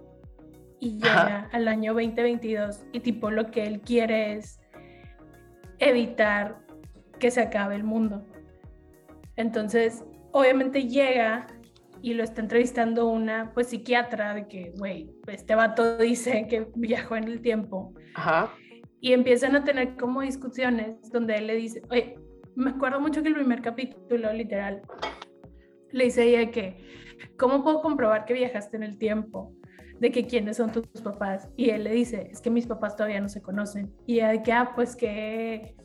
y llega Ajá. al año 2022 y tipo lo que él quiere es evitar que se acabe el mundo. Entonces, obviamente llega y lo está entrevistando una pues psiquiatra de que, güey, este vato (laughs) dice que viajó en el tiempo Ajá. y empiezan a tener como discusiones donde él le dice, oye, me acuerdo mucho que el primer capítulo, literal, le dice a ella que, ¿cómo puedo comprobar que viajaste en el tiempo? De que quiénes son tus papás. Y él le dice, es que mis papás todavía no se conocen. Y ella de que, ah, pues qué,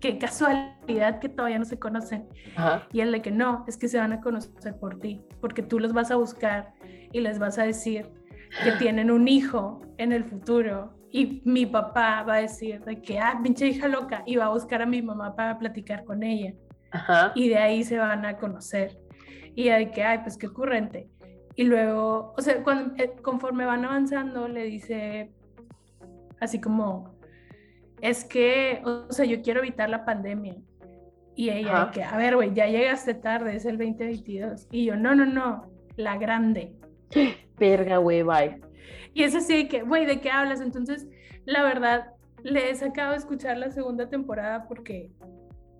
qué casualidad que todavía no se conocen. Ajá. Y él de que no, es que se van a conocer por ti, porque tú los vas a buscar y les vas a decir que (gasps) tienen un hijo en el futuro. Y mi papá va a decir de que, ah, pinche hija loca, y va a buscar a mi mamá para platicar con ella. Ajá. Y de ahí se van a conocer. Y de que, ay, pues qué ocurrente. Y luego, o sea, cuando, eh, conforme van avanzando, le dice así como, es que, o sea, yo quiero evitar la pandemia. Y ella, Ajá. que, a ver, güey, ya llegaste tarde, es el 2022. Y yo, no, no, no, la grande. (gasps) Verga, güey, bye. Y es así que, güey, ¿de qué hablas? Entonces, la verdad, le he sacado a escuchar la segunda temporada porque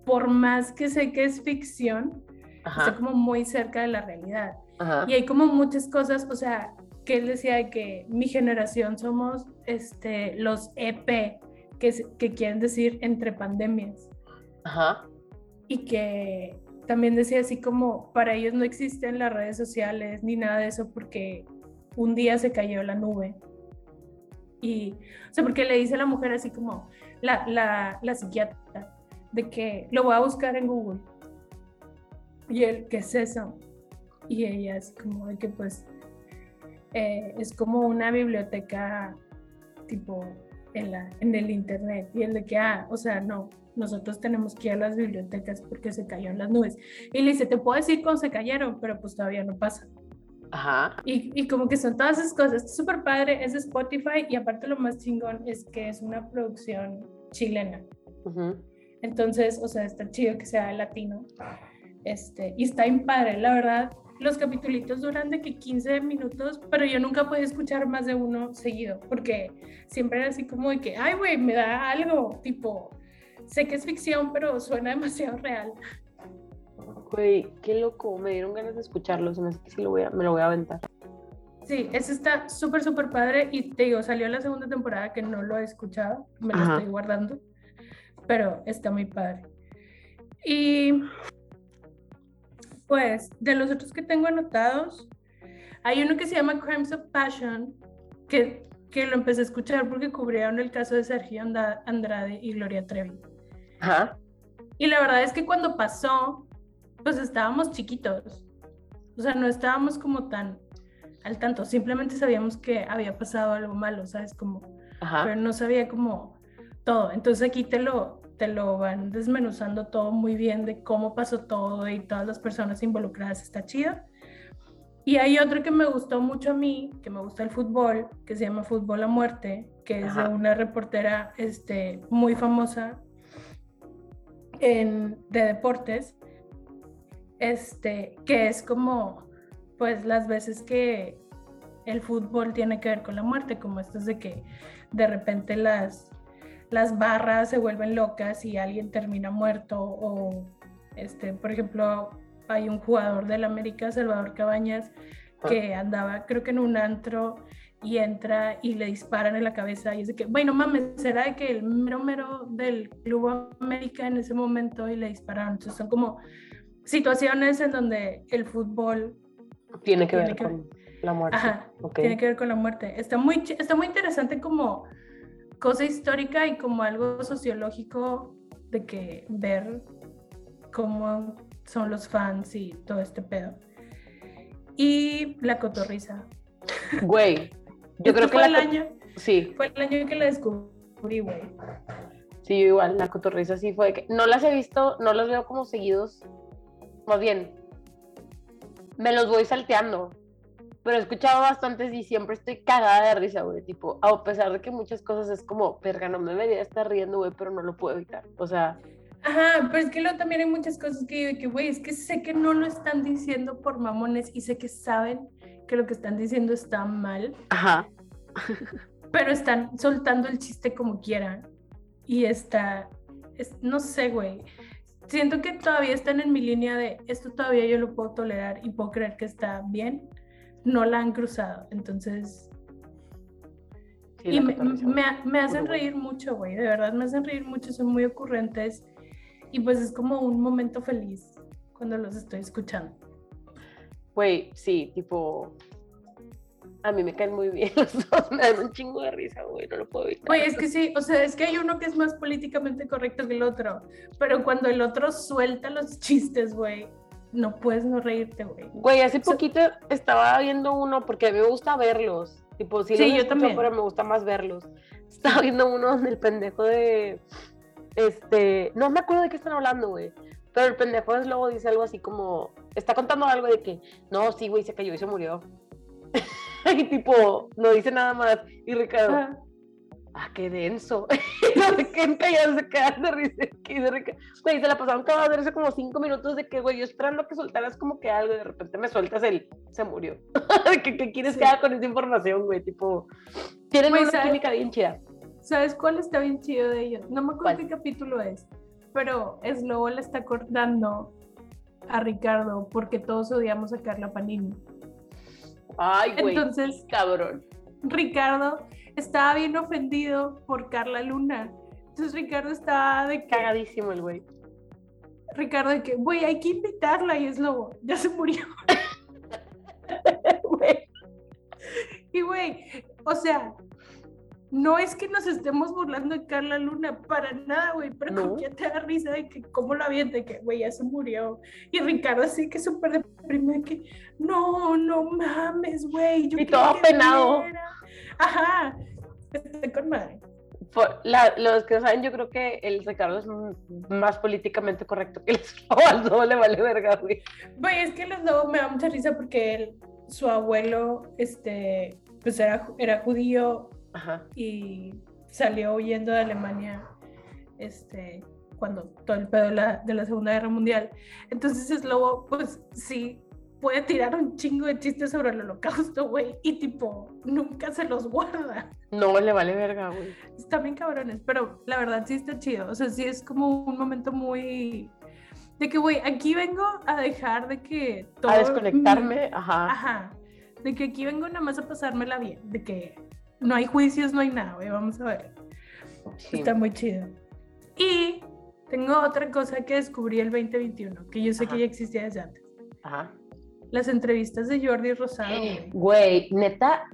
por más que sé que es ficción, está Ajá. como muy cerca de la realidad. Ajá. Y hay como muchas cosas, o sea, que él decía de que mi generación somos este, los EP, que, que quieren decir entre pandemias. Ajá. Y que también decía así como, para ellos no existen las redes sociales ni nada de eso porque un día se cayó la nube. Y, o sea, porque le dice a la mujer así como, la, la, la psiquiatra, de que lo voy a buscar en Google. Y él, ¿qué es eso? Y ella así como de que pues eh, es como una biblioteca tipo en, la, en el internet. Y él de que, ah, o sea, no, nosotros tenemos que ir a las bibliotecas porque se cayó en las nubes. Y le dice, te puedo decir cómo se cayeron, pero pues todavía no pasa. Ajá. Y, y como que son todas esas cosas. Está súper padre, es de Spotify y aparte lo más chingón es que es una producción chilena. Ujú. Entonces, o sea, está chido que sea latino. Este, y está bien padre, la verdad. Los capítulos duran de que 15 minutos, pero yo nunca pude escuchar más de uno seguido, porque siempre era así como de que, ay, güey, me da algo, tipo, sé que es ficción, pero suena (laughs) demasiado real. Güey, qué loco. Me dieron ganas de escucharlo. Se me hace que sí lo voy a, me lo voy a aventar. Sí, ese está súper, súper padre y te digo, salió la segunda temporada que no lo he escuchado, me lo Ajá. estoy guardando, pero está muy padre. Y pues de los otros que tengo anotados, hay uno que se llama Crimes of Passion, que, que lo empecé a escuchar porque cubrieron el caso de Sergio Andrade y Gloria Trevi. Ajá. Y la verdad es que cuando pasó, pues estábamos chiquitos. O sea, no estábamos como tan al tanto. Simplemente sabíamos que había pasado algo malo, ¿sabes? Como, Ajá. pero no sabía como todo. Entonces aquí te lo, te lo van desmenuzando todo muy bien de cómo pasó todo y todas las personas involucradas. Está chido. Y hay otro que me gustó mucho a mí, que me gusta el fútbol, que se llama Fútbol a Muerte, que es de una reportera este, muy famosa en, de deportes, este, que es como, pues las veces que el fútbol tiene que ver con la muerte, como estas de que de repente las, las barras se vuelven locas y alguien termina muerto o, este, por ejemplo, hay un jugador del América, Salvador Cabañas, ah. que andaba, creo que en un antro y entra y le disparan en la cabeza y dice que, bueno, mames, será de que el mero mero del Club América en ese momento y le dispararon. Entonces son como situaciones en donde el fútbol tiene que ver con la muerte. Ajá, tiene que ver con la muerte. Está muy, está muy interesante como cosa histórica y como algo sociológico de que ver cómo son los fans y todo este pedo. Y la cotorriza. Güey, yo creo que fue el año. Sí. Fue el año que la descubrí, güey. Sí, igual, la cotorriza sí fue que no las he visto, no las veo como seguidos. Más bien, me los voy salteando. Pero he escuchado bastantes y siempre estoy cagada de risa, güey. Tipo, a pesar de que muchas cosas es como, perga, no me debería estar riendo, güey, pero no lo puedo evitar. O sea, Ajá, pero es que luego también hay muchas cosas que digo que, güey, es que sé que no lo están diciendo por mamones y sé que saben que lo que están diciendo está mal. Ajá. pero están soltando el chiste como quieran. Y está, es, no sé, güey. Siento que todavía están en mi línea de esto todavía yo lo puedo tolerar y puedo creer que está bien. No la han cruzado. Entonces, y me, me, me, hacen reír mucho, güey, de verdad me hacen reír mucho, son muy ocurrentes y pues es como un momento feliz cuando los estoy escuchando. Güey, sí, tipo, a mí me caen muy bien (laughs) los dos, me dan un chingo de risa, güey, no lo puedo evitar. Güey, es que sí, o sea, es que hay uno que es más políticamente correcto que el otro, pero cuando el otro suelta los chistes, güey, no puedes no reírte, güey. Güey, hace poquito estaba viendo uno porque a mí me gusta verlos, tipo, sí, sí yo también, pero me gusta más verlos. (laughs) Estaba viendo uno donde el pendejo de este, no me acuerdo de qué están hablando, güey. Pero el pendejo es luego dice algo así como, está contando algo de que, no, sí, güey, se cayó y se murió. (laughs) y tipo, no dice nada más. Y Ricardo, ah, qué denso. no sé qué ya se quedan de risa. Güey, se la pasaron cada vez como cinco minutos de que, güey, yo esperando que soltaras como que algo y de repente me sueltas el, se murió. (laughs) ¿Qué, ¿Qué, quieres que haga con esa información, güey? Tipo, tienen una química bien chida. ¿Sabes cuál está bien chido de ellos? No me acuerdo qué capítulo es, pero Slobo le está cortando a Ricardo porque todos odiamos a Carla Panini. Ay, güey. Entonces, cabrón. Ricardo estaba bien ofendido por Carla Luna. Entonces Ricardo estaba de cagadísimo el güey. Ricardo de que, güey, hay que invitarla y es lobo, ya se murió. (laughs) y güey, o sea, no es que nos estemos burlando de Carla Luna, para nada, güey, pero no. ya te da risa de que cómo la de que, güey, ya se murió. Y Ricardo así que súper deprimido, que, no, no mames, güey. Y todo penado. Ajá, estoy con madre. los que saben, yo creo que el Ricardo es más políticamente correcto que el (laughs) Slobo. le vale verga, güey. Güey, es que el Slobo me da mucha risa porque él, su abuelo, este, pues era, era judío y salió huyendo de Alemania este, cuando todo el pedo de la, de la Segunda Guerra Mundial. Entonces es lobo, pues sí, puede tirar un chingo de chistes sobre el holocausto, güey, y tipo, nunca se los guarda. No le vale verga, güey. Están bien cabrones, pero la verdad sí está chido. O sea, sí es como un momento muy... De que, güey, aquí vengo a dejar de que todo... A desconectarme, ajá. Ajá. De que aquí vengo nada más a pasármela bien. De que no hay juicios, no hay nada, vamos a ver. Está muy chido. Y tengo otra cosa que descubrí el 2021, que yo sé que ya existía desde antes. Ajá. Las entrevistas de Jordi Rosado. Güey, neta,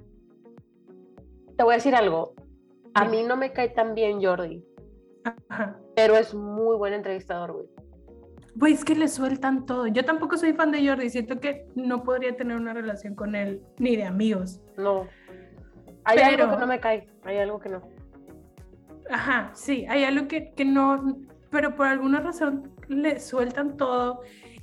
te voy a decir algo. A mí no me cae tan bien Jordi. Ajá. Pero es muy buen entrevistador, güey. Güey, es que le sueltan todo. Yo tampoco soy fan de Jordi. Siento que no podría tener una relación con él, ni de amigos. No. Hay algo que no me cae, hay algo que no. Ajá, sí, hay algo que, que no, pero por alguna razón le sueltan todo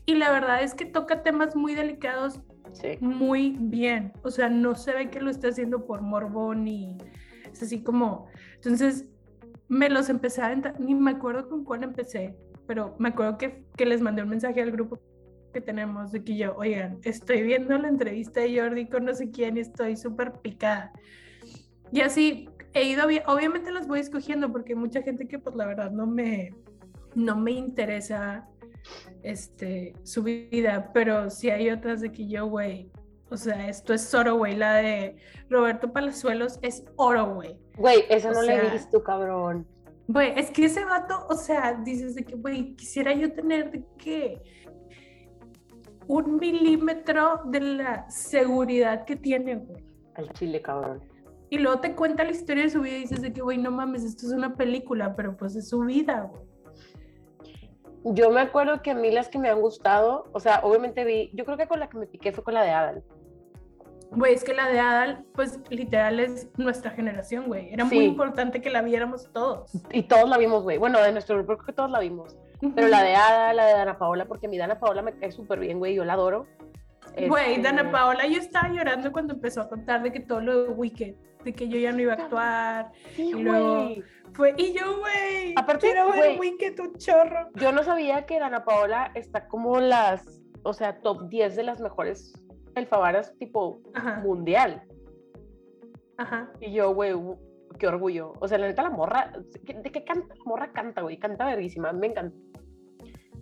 y la verdad es que toca temas muy delicados Sí. muy bien. O sea, no se ve que lo está haciendo por morbo ni es así como. Entonces, me los empecé a aventar, ni me acuerdo con cuál empecé, pero me acuerdo que, que les mandé un mensaje al grupo que tenemos de que yo, oigan, estoy viendo la entrevista de Jordi con no sé quién y estoy súper picada. Y así he ido, obviamente las voy escogiendo porque hay mucha gente que pues la verdad no me, no me interesa este, su vida, pero sí hay otras de que yo, güey, o sea, esto es oro, güey, la de Roberto Palazuelos es oro, güey. Güey, eso O no le sea- he visto, cabrón. Güey, es que ese vato, o sea, dices de que, güey, quisiera yo tener de que un milímetro de la seguridad que tiene, güey. Al chile, cabrón. Y luego te cuenta la historia de su vida y dices de que, güey, no mames, esto es una película, pero pues es su vida, güey. Yo me acuerdo que a mí las que me han gustado, o sea, obviamente vi, yo creo que con la que me piqué fue con la de Adal. Güey, es que la de Adal, pues literal es nuestra generación, güey. Era muy Sí. importante que la viéramos todos. Y todos la vimos, güey. Bueno, de nuestro grupo creo que todos la vimos. Pero la de Ada, la de Dana Paola, porque mi Dana Paola me cae súper bien, güey, yo la adoro. Güey, Este, Dana Paola, yo estaba llorando cuando empezó a contar de que todo lo de Wicked, de que yo ya no iba a actuar. Sí, y luego-. Fue, y yo, güey, Aparte, quiero ver Wicked un chorro. Yo no sabía que Dana Paola está como las, o sea, top 10 de las mejores alfabaras tipo Ajá, mundial. ajá. Y yo, güey, qué orgullo. O sea, la neta, la morra, ¿de qué canta? La morra canta, güey, canta verguísima, me encanta.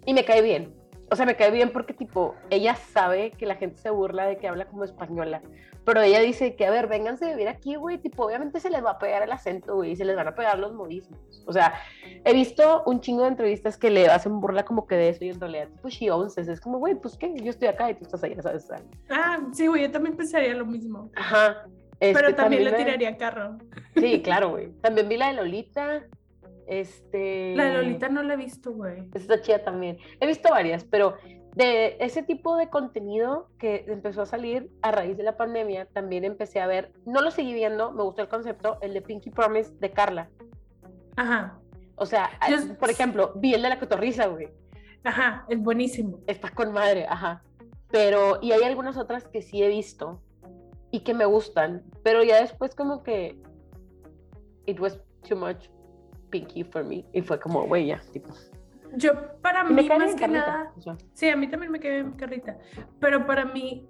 Y me cae bien. O sea, me cae bien porque, tipo, ella sabe que la gente se burla de que habla como española. Pero ella dice que, a ver, vénganse a vivir aquí, güey. Tipo, obviamente se les va a pegar el acento, güey, se les van a pegar los modismos. O sea, he visto un chingo de entrevistas que le hacen burla como que de eso y en realidad, tipo, she owns. Es como, güey, pues qué, yo estoy acá y tú estás allá, ¿sabes? Ah, sí, güey, yo también pensaría lo mismo. Ajá. Este, Pero también le me- tiraría carro. Sí, claro, güey. También vi la de Lolita. Este. La Lolita no la he visto, güey. Está chida también. He visto varias, pero de ese tipo de contenido que empezó a salir a raíz de la pandemia, también empecé a ver, no lo seguí viendo, me gustó el concepto, el de Pinky Promise de Carla. Ajá, O sea, Yo- por ejemplo, vi el de la cotorriza, güey. ajá, es buenísimo. Está con madre, ajá. Pero, y hay algunas otras que sí he visto y que me gustan, pero ya después como que it was too much Pinky for me. Y fue como, güey, ya, tipo. Yo, para Y mí, más que Carlita, nada, o sea, sí, a mí también me quedé bien Carlita, pero para mí,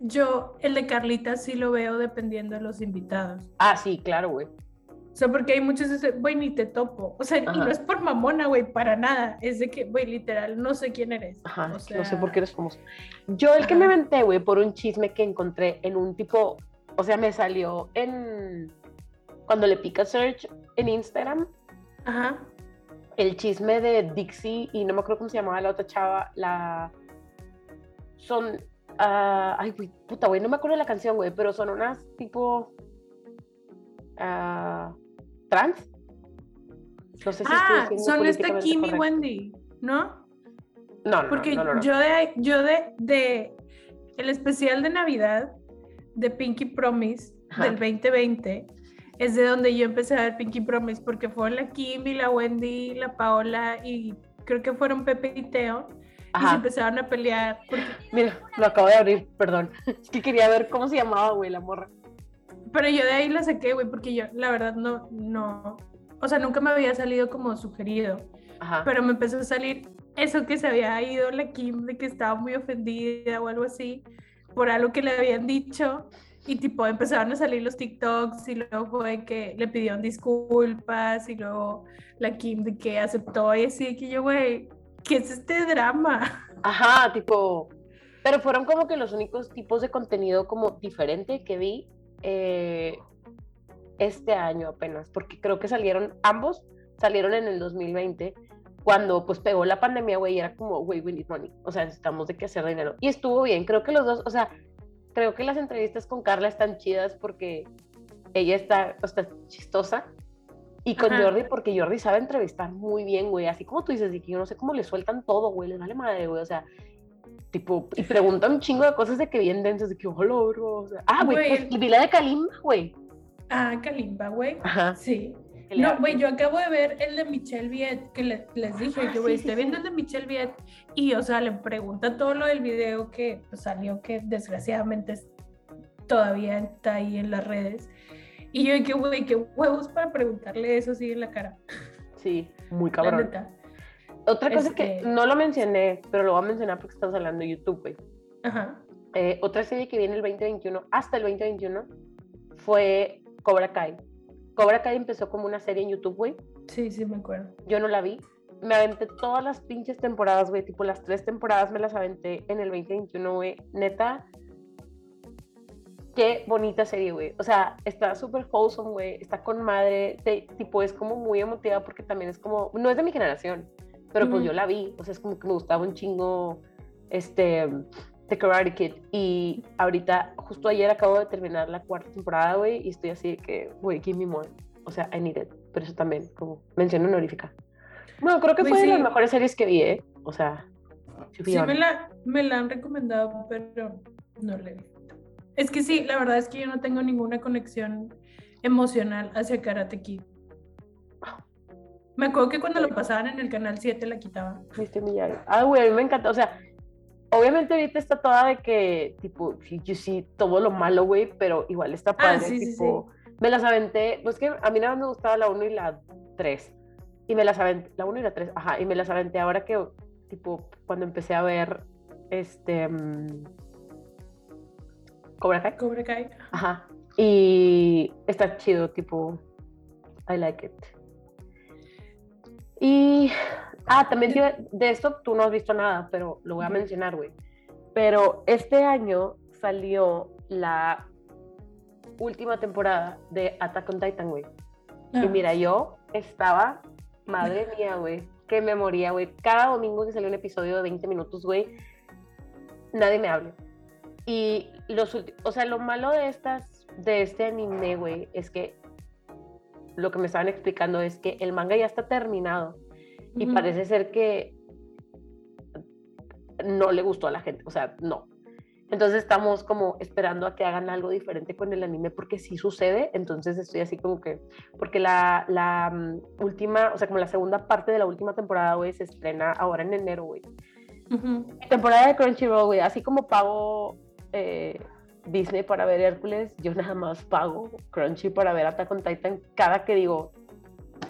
yo, el de Carlita sí lo veo dependiendo de los invitados. Ah, sí, claro, güey. O sea, porque hay muchos dicen, güey, ni te topo. O sea, y no es por mamona, güey, para nada. Es de que, güey, literal, no sé quién eres. Ajá, O no sé por qué eres famoso. Yo el que me Ajá. aventé, güey, por un chisme que encontré en un tipo, o sea, me salió en, cuando le pica search en Instagram, Ajá. el chisme de Dixie y no me acuerdo cómo se llamaba la otra chava, la, son, ah, ay, güey, puta, güey, no me acuerdo de la canción, güey, pero son unas tipo, ah, trans. No sé si Ah, son esta Kim y. Wendy, ¿no? No, no, Porque no, no, no. yo de, yo de, de el especial de Navidad de Pinky Promise Ajá. del 2020 es de donde yo empecé a ver Pinky Promise porque fueron la Kim y la Wendy, la Paola y creo que fueron Pepe y Teo y se Ajá. empezaron a pelear porque Mira, lo acabo de abrir, perdón. Es (laughs) que quería ver cómo se llamaba, güey, la morra. Pero yo de ahí la saqué, güey, porque yo, la verdad, no, no, o sea, nunca me había salido como sugerido, Ajá. pero me empezó a salir eso que se había ido la Kim, de que estaba muy ofendida o algo así, por algo que le habían dicho, y tipo, empezaron a salir los TikToks, y luego fue que le pidieron disculpas, y luego la Kim de que aceptó, y así, que yo, güey, ¿qué es este drama? Ajá, tipo. Pero fueron como que los únicos tipos de contenido como diferente que vi eh, este año apenas, porque creo que salieron, ambos salieron en el 2020, cuando pues pegó la pandemia, güey, era como, güey, we need money, o sea, necesitamos de que hacer dinero. Y estuvo bien, creo que los dos, o sea, creo que las entrevistas con Carla están chidas porque ella está, o está chistosa. Y con Ajá. Jordi, porque Jordi sabe entrevistar muy bien, güey. Así como tú dices, de que yo no sé cómo le sueltan todo, güey. Les vale madre, güey. O sea, tipo, y preguntan un chingo de cosas de que bien densas, de que, hola, bro. O sea, ah, Güey, pues, y vi la de Kalimba, güey. Ah, Kalimba, güey. Ajá. Sí. Que le No, güey, yo acabo de ver el de Michelle Viet, que le- les dije, Ah, que güey, sí, sí, estoy viendo sí. el de Michelle Viet, y, o sea, le pregunta todo lo del video que pues, salió, que desgraciadamente es- todavía está ahí en las redes. Y yo, que güey, qué huevos para preguntarle eso así en la cara. Sí, muy cabrón. Otra cosa que Este- no lo mencioné, pero lo voy a mencionar porque estamos hablando de YouTube, güey. Ajá. Eh, otra serie que viene el 2021, hasta el 2021, fue Cobra Kai. Cobra Kai empezó como una serie en YouTube, güey. Sí, sí, me acuerdo. Yo no la vi. Me aventé todas las pinches temporadas, güey. Tipo, las tres temporadas me las aventé en el 2021, güey. Neta. Qué bonita serie, güey. O sea, está súper wholesome, güey. Está con madre. te- tipo, es como muy emotiva porque también es como. No es de mi generación, pero pues Ujú. yo la vi. O sea, es como que me gustaba un chingo. Este. The Karate Kid. Y ahorita, justo ayer acabo de terminar la cuarta temporada, güey. Y estoy así de que, güey, give me more. O sea, I need it. Pero eso también, como mención honorífica. Bueno, creo que Güey, fue de las sí. mejores series que vi, ¿eh? O sea, Sí, me la, me la han recomendado, pero no la he visto. Es que sí, la verdad es que yo no tengo ninguna conexión emocional hacia Karate Kid. Me acuerdo que cuando lo pasaban en el canal 7 la quitaban. Viste millar. Ah, güey, a mí me encanta. O sea, obviamente ahorita está toda de que, tipo, sí, yo sí, todo lo malo, güey, pero igual está padre. Ah, sí, sí, tipo, me las aventé. Pues que a mí nada más me gustaba la 1 y la 3. Y me las aventé, la 1 y la 3, ajá, y me las aventé ahora que, tipo, cuando empecé a ver, este, mm, Cobra Kai. Cobra Kai. Ajá. Y está chido, tipo, I like it. Y, ah, también de esto tú no has visto nada, pero lo voy a mencionar, güey. Pero este año salió la última temporada de Attack on Titan, güey. Y Ah, mira, yo estaba, madre (laughs) mía, güey, que me moría, güey. Cada domingo que salió un episodio de 20 minutos, güey, nadie me habla. Y los o sea, lo malo de estas, de este anime, güey, es que lo que me estaban explicando es que el manga ya está terminado y parece ser que no le gustó a la gente, o sea, no. Entonces estamos como esperando a que hagan algo diferente con el anime porque sí sucede, entonces estoy así como que, porque la, la mm, última, o sea, como la segunda parte de la última temporada, güey, se estrena ahora en enero, güey. Ujú. Mi temporada de Crunchyroll, güey, así como pago eh, Disney para ver Hércules, yo nada más pago Crunchy para ver Attack on Titan cada que digo,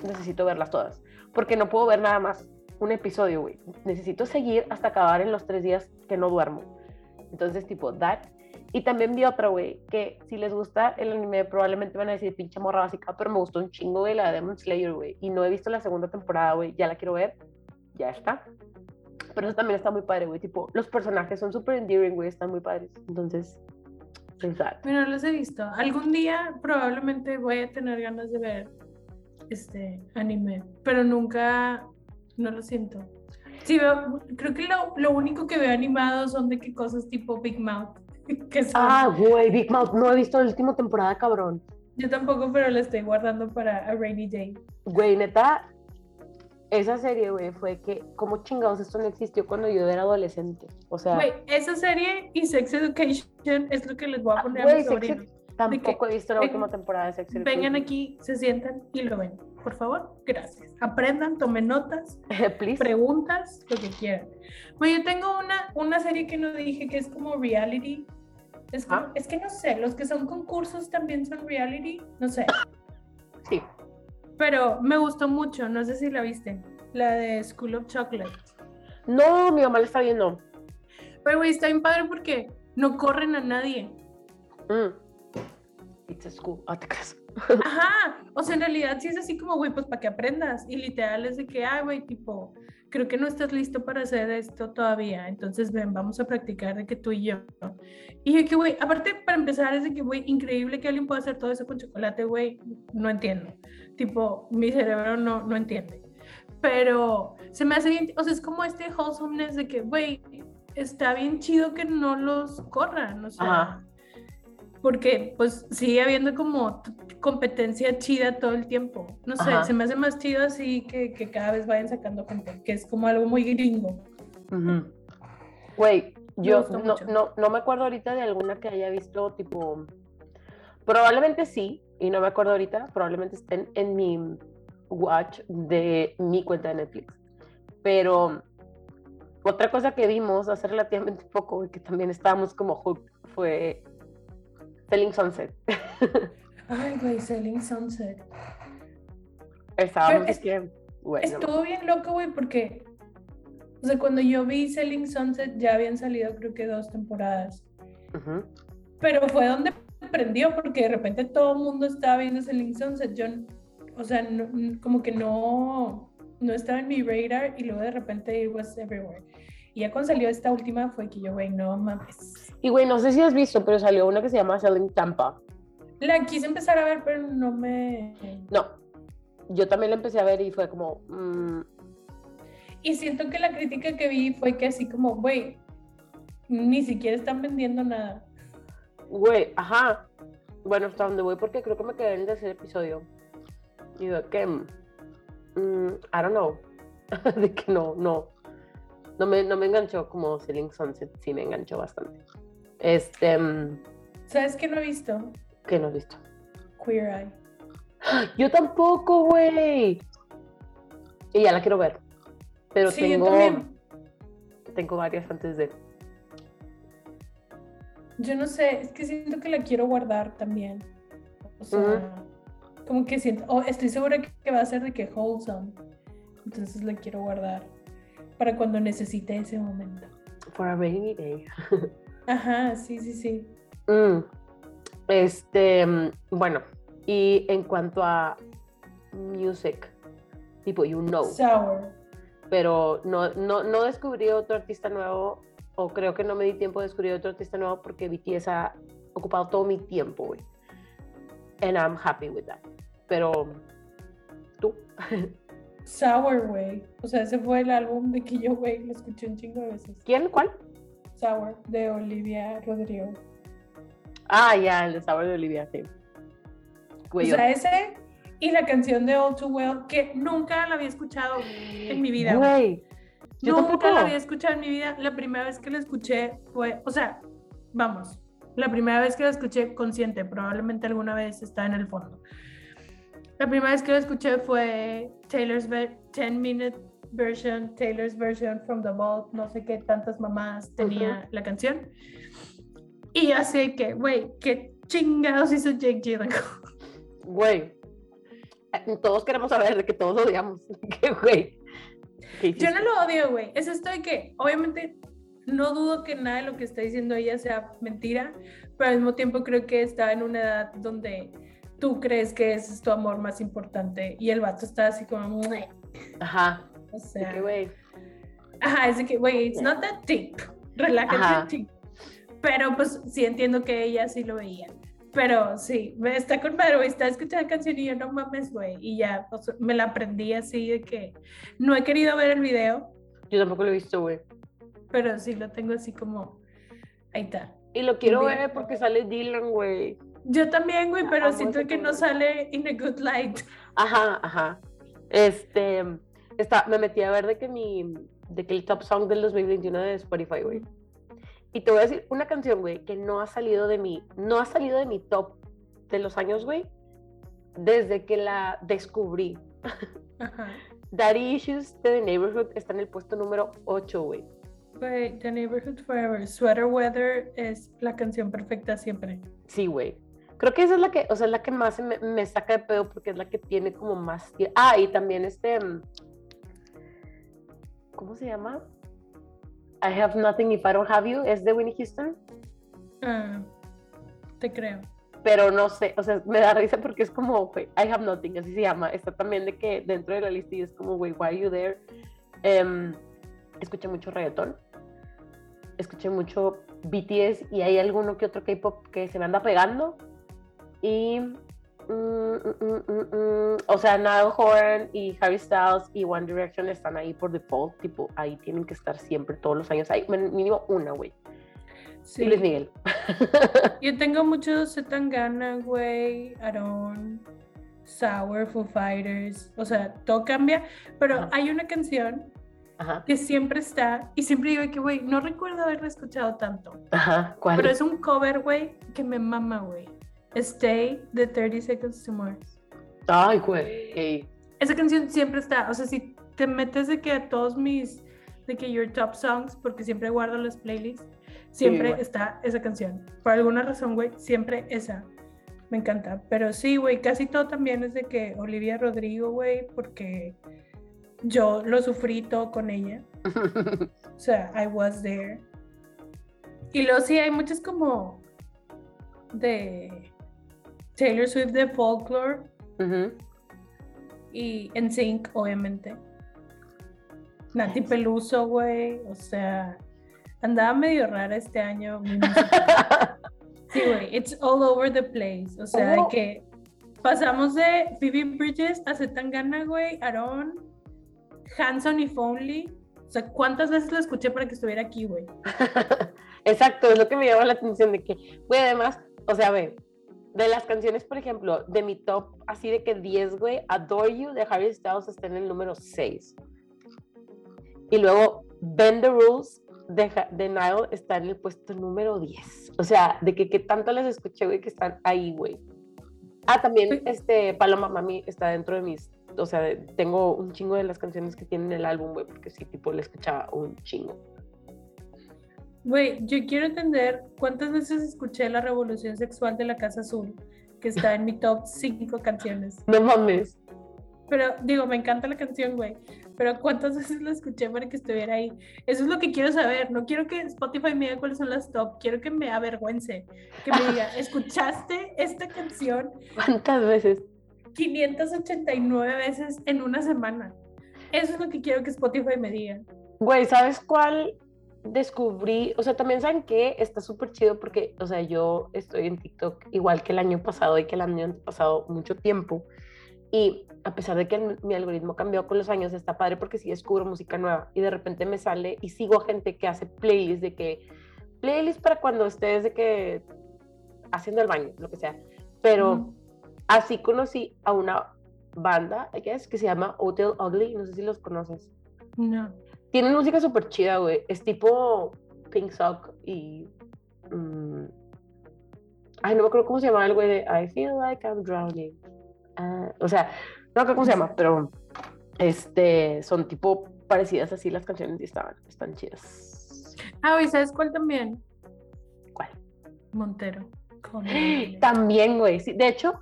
necesito verlas todas, porque no puedo ver nada más un episodio, güey. Necesito seguir hasta acabar en los tres días que no duermo. Entonces, tipo, that. Y también vi otra, güey, que si les gusta el anime, probablemente van a decir pinche morra básica, pero me gustó un chingo, güey, la de Demon Slayer, güey. Y no he visto la segunda temporada, güey, ya la quiero ver, ya está. Pero eso también está muy padre, güey. Tipo, los personajes son súper endearing, güey, están muy padres. Entonces, es that. Mira, no los he visto. Algún día probablemente voy a tener ganas de ver este anime, pero nunca, no lo siento. Sí, veo, creo que lo, lo único que veo animado son de qué cosas tipo Big Mouth. (laughs) Que son, Ah, güey, Big Mouth, no he visto la última temporada, cabrón. Yo tampoco, pero la estoy guardando para a rainy day. Güey, neta, esa serie, güey, fue que, como chingados, esto no existió cuando yo era adolescente. O sea, Güey, esa serie y Sex Education es lo que les voy a Ah, poner a mis sobrinos. Tampoco he visto la última temporada de Sex Vengan aquí, se sientan y lo ven. Por favor, gracias. Aprendan, tomen notas, (laughs) preguntas, lo que quieran. Bueno, yo tengo una, una serie que no dije que es como reality. Es, como- Ah. es que no sé, los que son concursos también son reality, no sé. Sí. Pero me gustó mucho, no sé si la viste, la de School of Chocolate. No, mi mamá la está viendo. Pero güey, está bien padre porque no corren a nadie. Mm. It's a school. Ah, te creas. (laughs) Ajá, o sea, en realidad sí es así como, güey, pues para que aprendas. Y literal es de que, ay, güey, tipo, creo que no estás listo para hacer esto todavía. Entonces, ven, vamos a practicar de que tú y yo. Y yo que, güey, aparte, para empezar, es de que, güey, increíble que alguien pueda hacer todo eso con chocolate, güey, no entiendo. Tipo, mi cerebro no, no entiende. Pero se me hace bien, o sea, es como este wholesomeness de que, güey, está bien chido que no los corran, o sea. Ajá. Porque pues sigue habiendo como competencia chida todo el tiempo. No sé, Ajá. se me hace más chido así que, que cada vez vayan sacando gente, que es como algo muy gringo. Güey, yo no, no, no me acuerdo ahorita de alguna que haya visto, tipo, probablemente sí, y no me acuerdo ahorita, probablemente estén en mi watch de mi cuenta de Netflix. Pero otra cosa que vimos hace relativamente poco y que también estábamos como hooked fue Selling Sunset. Ay, güey, Selling Sunset. Estábamos es- que, bueno, Estuvo bien loco, güey, porque, o sea, cuando yo vi Selling Sunset ya habían salido creo que dos temporadas. Pero fue donde prendió, porque de repente todo el mundo estaba viendo Selling Sunset. Yo, o sea, no- como que no, no estaba en mi radar y luego de repente it was everywhere. Y ya cuando salió esta última fue que yo, güey, no mames. Y güey, no sé si has visto, pero salió una que se llama Selling Tampa. La quise empezar a ver, pero no me... No, yo también la empecé a ver y fue como, mm, Y siento que la crítica que vi fue que así como, güey, ni siquiera están vendiendo nada. güey, ajá. Bueno, hasta donde voy porque creo que me quedé en el tercer episodio. Y de que, mm, I don't know. (laughs) de que no, no. No me, no me enganchó como Selling Sunset, sí me enganchó bastante. Este, mm, ¿Sabes qué no he visto? ¿qué no has visto? Queer Eye. Yo tampoco, güey. Y ya la quiero ver. Pero sí, yo tengo, también. tengo varias antes de. Yo no sé, es que siento que la quiero guardar también. O sea, como que siento, oh, estoy segura que va a ser de que wholesome. Entonces la quiero guardar para cuando necesite ese momento. For a rainy day. Ajá, sí, sí, sí. Mm, Este, mm, bueno, y en cuanto a music, tipo, you know, Sour. pero no, no, no descubrí otro artista nuevo, o creo que no me di tiempo de descubrir otro artista nuevo porque BTS ha ocupado todo mi tiempo, güey. And I'm happy with that. Pero, tú, (laughs) Sour, güey. O sea, ese fue el álbum de que yo, güey, lo escuché un chingo de veces. ¿quién? ¿Cuál? Sour, de Olivia Rodrigo. Ah, ya, el de sabor de Olivia, sí. O Güey, sea, ese y la canción de All Too Well, que nunca la había escuchado en mi vida. güey. Güey, yo Nunca tampoco. la había escuchado en mi vida. La primera vez que la escuché fue, o sea, vamos, la primera vez que la escuché consciente, probablemente alguna vez está en el fondo. La primera vez que la escuché fue Taylor's 10 Minute Version, Taylor's Version from the Vault, no sé qué tantas mamás tenía la canción. Y así que, güey, qué chingados hizo Jake Gyllenhaal. (laughs) Güey, eh, todos queremos saber de que todos odiamos. (laughs) Que, güey. ¿qué Yo no lo odio, güey. Es esto de que, obviamente, no dudo que nada de lo que está diciendo ella sea mentira, pero al mismo tiempo creo que está en una edad donde tú crees que ese es tu amor más importante y el vato está así como, "Mue". Ajá. o de sea, que, güey. ajá, es de que, güey, it's not that deep, relájate. Pero pues sí entiendo que ella sí lo veía. Pero sí, me está con madre, güey, está escuchando la canción y yo no mames, güey. Y ya, o sea, me la aprendí así de que no he querido ver el video, Yo tampoco lo he visto, güey. pero sí lo tengo así como, ahí está. Y lo quiero ver porque sale Dylan, güey. Yo también, güey, pero siento que no sale in a good light. Ajá, ajá. Este, está, me metí a ver de que mi, de que el top song del 2021 de Spotify, güey. Y te voy a decir una canción, güey, que no ha salido de mi, no ha salido de mi top de los años, güey, desde que la descubrí. Ajá. Daddy Issues de The Neighborhood está en el puesto número 8, güey. Güey, The Neighborhood Forever, Sweater Weather es la canción perfecta siempre. Sí, güey. Creo que esa es la que, o sea, es la que más me, me saca de pedo porque es la que tiene como más. Ah, y también este. mm, ¿Cómo se llama? I have nothing if I don't have you. Es de Winnie Houston. Ah, te creo. Pero no sé, o sea, me da risa porque es como, I have nothing, así se llama. Está también de que dentro de la lista y es como, güey, why are you there? Em, escuché mucho reggaetón. Escuché mucho BTS y hay alguno que otro K-pop que se me anda pegando. Y. mm, mm, mm, mm, mm, o sea, Niall Horan y Harry Styles y One Direction están ahí por default. Tipo, ahí tienen que estar siempre, todos los años. Hay mínimo una, güey. Sí. Y Luis Miguel. (laughs) Yo tengo muchos Zetangana, güey, Aaron, Sour, Foo Fighters, o sea, todo cambia, pero Ajá. hay una canción Ajá. que siempre está, y siempre digo que, güey, no recuerdo haberla escuchado tanto, Ajá. ¿Cuál? pero es un cover, güey, que me mama, güey. Stay de 30 Seconds to Mars. Ay, güey. esa canción siempre está, o sea, si te metes de que a todos mis, de que your top songs, porque siempre guardo las playlists, siempre está esa canción. Por alguna razón, güey, siempre esa. Me encanta. Pero sí, güey, casi todo también es de que Olivia Rodrigo, güey, porque yo lo sufrí todo con ella. (laughs) O sea, I was there. Y luego sí, hay muchas como de Taylor Swift de folklore Ujú. y NSYNC, obviamente. Nati Peluso, güey. O sea, andaba medio rara este año. (laughs) Sí, güey, it's all over the place. O sea, de Oh. que pasamos de Phoebe Bridges a Zetangana, güey, Aaron, Hanson y Fonley. O sea, ¿cuántas veces la escuché para que estuviera aquí, güey? (laughs) Exacto, es lo que me llama la atención de que, güey, además, o sea, ve, de las canciones, por ejemplo, de mi top, así de que 10, güey, Adore You de Harry Styles está en el número 6. Y luego Bend the Rules de, de Nile está en el puesto número 10. O sea, de que, que tanto les escuché, güey, que están ahí, güey. Ah, también, este, Paloma Mami está dentro de mis, o sea, tengo un chingo de las canciones que tienen el álbum, güey, porque sí, tipo, le escuchaba un chingo. Güey, yo quiero entender cuántas veces escuché La Revolución Sexual de la Casa Azul, que está en mi top 5 canciones. No mames. Pero digo, me encanta la canción, güey. Pero cuántas (laughs) veces la escuché para que estuviera ahí. Eso es lo que quiero saber. No quiero que Spotify me diga cuáles son las top. Quiero que me avergüence. Que me diga, (laughs) ¿escuchaste esta canción ¿Cuántas veces? 589 veces en una semana? Eso es lo que quiero que Spotify me diga. Güey, ¿sabes cuál descubrí? O sea, también saben que está súper chido porque, o sea, yo estoy en TikTok igual que el año pasado y que el año pasado mucho tiempo. Y a pesar de que el- mi algoritmo cambió con los años, está padre porque sí descubro música nueva y de repente me sale y sigo a gente que hace playlists de que, playlists para cuando estés de que haciendo el baño, lo que sea. Pero así conocí a una banda, I guess, que se llama Hotel Ugly, no sé si los conoces. No. Tienen música súper chida, güey. Es tipo Pink Sock y. mm, ay, no me acuerdo cómo se llama el güey de I feel like I'm drowning. Ah, o sea, no me acuerdo cómo se llama, pero este son tipo parecidas así las canciones y estaban, están chidas. Ah, güey, ¿sabes cuál también? ¿Cuál? Montero. Your name. También, güey. Sí, de hecho,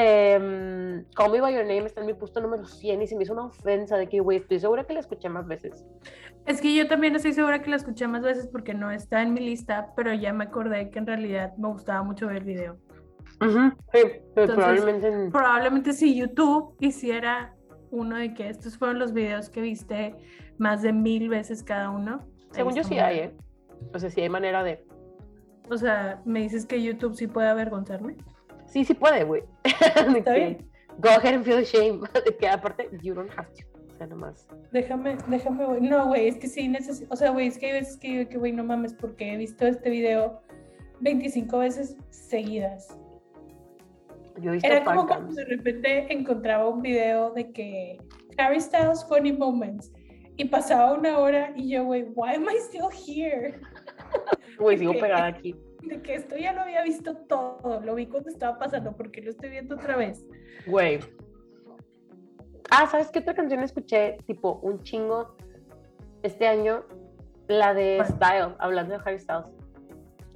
em, Call Me By Your Name está en mi puesto número 100 y se me hizo una ofensa de que, güey, estoy segura que la escuché más veces. Es que yo también estoy segura que la escuché más veces porque no está en mi lista, pero ya me acordé que en realidad me gustaba mucho ver el video. Ujú, sí, pero Entonces, probablemente. en- Probablemente si YouTube hiciera uno de que estos fueron los videos que viste más de mil veces cada uno. Según yo sí muy hay. ¿eh? O sea, sí hay manera de. O sea, me dices que YouTube sí puede avergonzarme. Sí, sí puede, güey. (laughs) Go ahead and feel shame. (laughs) De que aparte, you don't have to. O sea, nomás. Déjame, déjame, güey. No, güey, es que sí necesito. O sea, güey, es que hay veces que güey, no mames, porque he visto este video 25 veces seguidas. Yo he visto Era como cuando de repente encontraba un video de que Harry Styles Funny Moments y pasaba una hora y yo, güey, why am I still here? (laughs) Güey, sigo pegada aquí. De que esto ya lo había visto todo, lo vi cuando estaba pasando, porque lo estoy viendo otra vez. Güey. Ah, ¿sabes qué otra canción escuché? Tipo, un chingo este año. La de. Style, hablando de Harry Styles.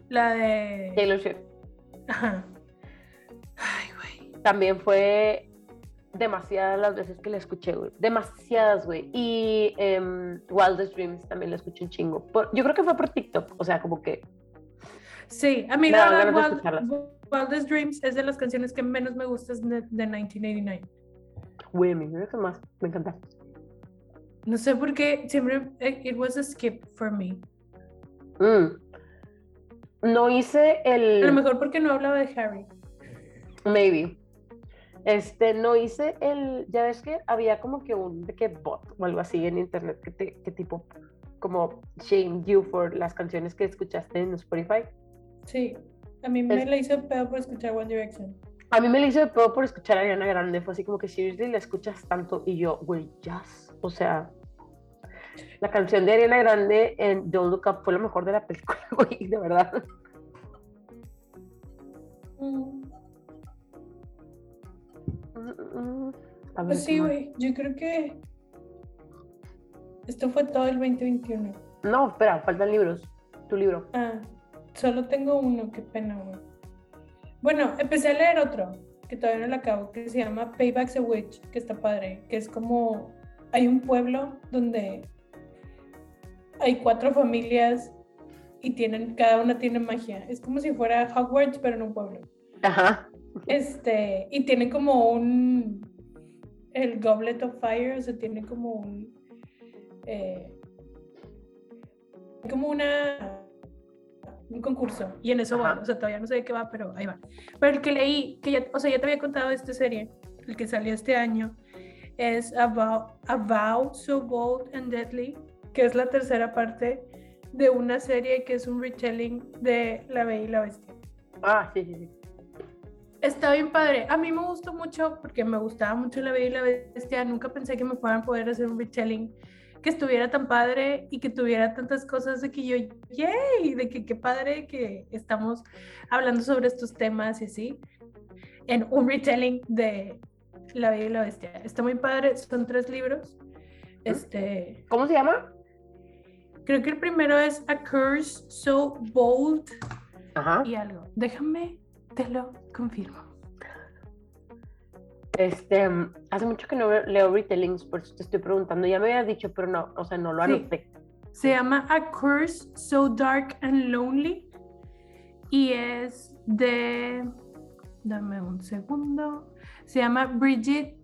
La de. Taylor Swift. Ajá. Ay, güey. También fue demasiadas las veces que la escuché, güey. Demasiadas, güey. Y em, Wildest Dreams también la escuché un chingo. Por- yo creo que fue por TikTok. O sea, como que. Sí, a mí Me la Wild-. Wildest Dreams es de las canciones que menos me gustan de, de 1989. Güey, mí me más. Me encanta. No sé por qué siempre. eh, It was a skip for me. Mm. No hice A lo el. mejor porque no hablaba de Harry. Maybe. Este, no hice el. Ya ves que había como que un de que bot o algo así en internet que, te, que tipo. Como shame you for las canciones que escuchaste en Spotify. Sí. A mí me Es- la hizo peor por escuchar One Direction. A mí me lo hizo de pedo por escuchar a Ariana Grande. Fue así como que seriously la escuchas tanto. Y yo, güey, jazz. O sea, la canción de Ariana Grande en Don't Look Up fue lo mejor de la película, (laughs) güey, de verdad. Mm. Pues sí, güey, yo creo que esto fue todo el 2021. No, espera, faltan libros. Tu libro. Ah, solo tengo uno, qué pena, güey. Bueno, empecé a leer otro, que todavía no lo acabo, que se llama Payback's a Witch, que está padre, que es como, hay un pueblo donde hay cuatro familias y tienen, cada una tiene magia. Es como si fuera Hogwarts, pero en un pueblo. Ajá. Este, y tiene como un, el Goblet of Fire, o sea, tiene como un, eh, como una, un concurso, y en eso Ajá. va, o sea, todavía no sé de qué va, pero ahí va. Pero el que leí, que ya, o sea, ya te había contado de esta serie, el que salió este año, es About, About So Bold and Deadly, que es la tercera parte de una serie que es un retelling de La Bella y la Bestia. Ah, sí, sí, sí. Está bien padre. A mí me gustó mucho porque me gustaba mucho La Bella y la Bestia. Nunca pensé que me fueran a poder hacer un retelling que estuviera tan padre y que tuviera tantas cosas de que yo, yay, de que qué padre que estamos hablando sobre estos temas y así, en un retelling de La Bella y la Bestia. Está muy padre, son tres libros. Este, ¿Cómo se llama? creo que el primero es A Curse So Bold Ajá. y algo. Déjame, te lo confirmo. Este, hace mucho que no leo retellings, por eso te estoy preguntando. Ya me habías dicho, pero no, o sea, no lo Sí. anoté. Se llama A Curse So Dark and Lonely y es de. Dame un segundo. Se llama Bridget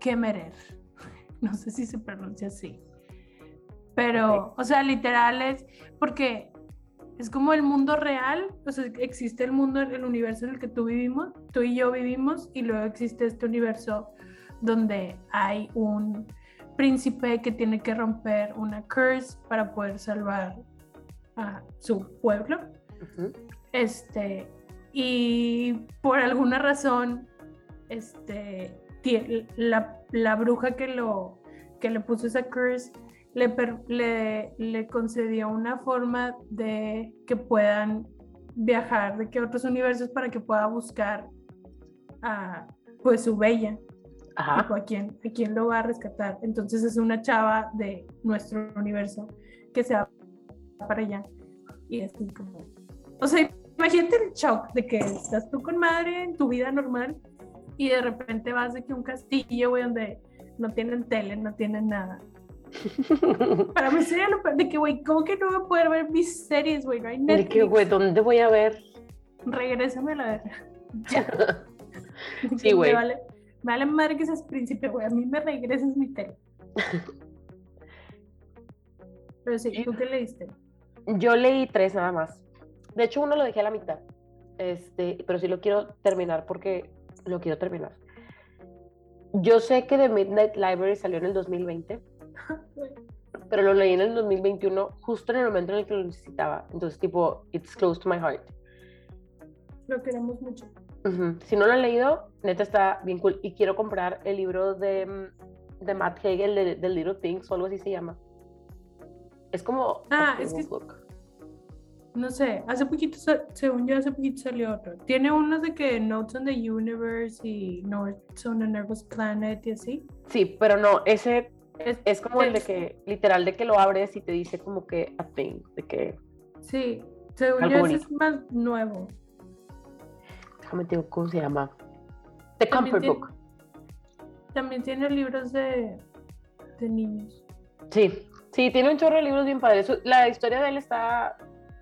Kemmerer. (laughs) No sé si se pronuncia así. Pero, o sea, literal es porque es como el mundo real, o sea, existe el mundo, el universo en el que tú vivimos, tú y yo vivimos, y luego existe este universo donde hay un príncipe que tiene que romper una curse para poder salvar a su pueblo. Este, y por alguna razón, este, la, la bruja que, lo, que le puso esa curse le, le, le concedió una forma de que puedan viajar de que otros universos para que pueda buscar a pues su bella Ajá. tipo, ¿a quién, a quién lo va a rescatar. Entonces es una chava de nuestro universo que se va para allá. Y es así como... O sea, imagínate el shock de que estás tú con madre en tu vida normal y de repente vas de que un castillo, güey, donde no tienen tele, no tienen nada. (laughs) Para mí sería lo peor de que, güey, ¿cómo que no voy a poder ver mis series, güey? No hay De Netflix. que, güey, ¿dónde voy a ver? Regrésame a la. (laughs) Ya. Sí, güey. Me vale, me vale madre que seas príncipe, güey. A mí me regresas mi tele. (laughs) Pero sí, ¿tú qué leíste? Yo leí tres nada más. De hecho, uno lo dejé a la mitad. Este, pero sí lo quiero terminar porque lo quiero terminar. Yo sé que The Midnight Library salió en el 2020, (laughs) pero lo leí en el 2021, justo en el momento en el que lo necesitaba. Entonces, tipo, it's close to my heart. Lo queremos mucho. Si no lo han leído, neta está bien cool. Y quiero comprar el libro de, mm, de Matt Hagel, de, de Little Things, o algo así se llama. Es como. Ah, es que- book. No sé, hace poquito, según yo, hace poquito salió otro. Tiene unos de que Notes on the Universe y Notes on a Nervous Planet y así. Sí, pero no, ese Es- es como el de que, literal, de que lo abres y te dice como que a thing, de que. Sí, según yo, ese es más nuevo. Déjame te digo cómo se llama. The También Comfort tiene- Book. También tiene libros de, de niños. Sí, sí, tiene un chorro de libros bien padres. La historia de él está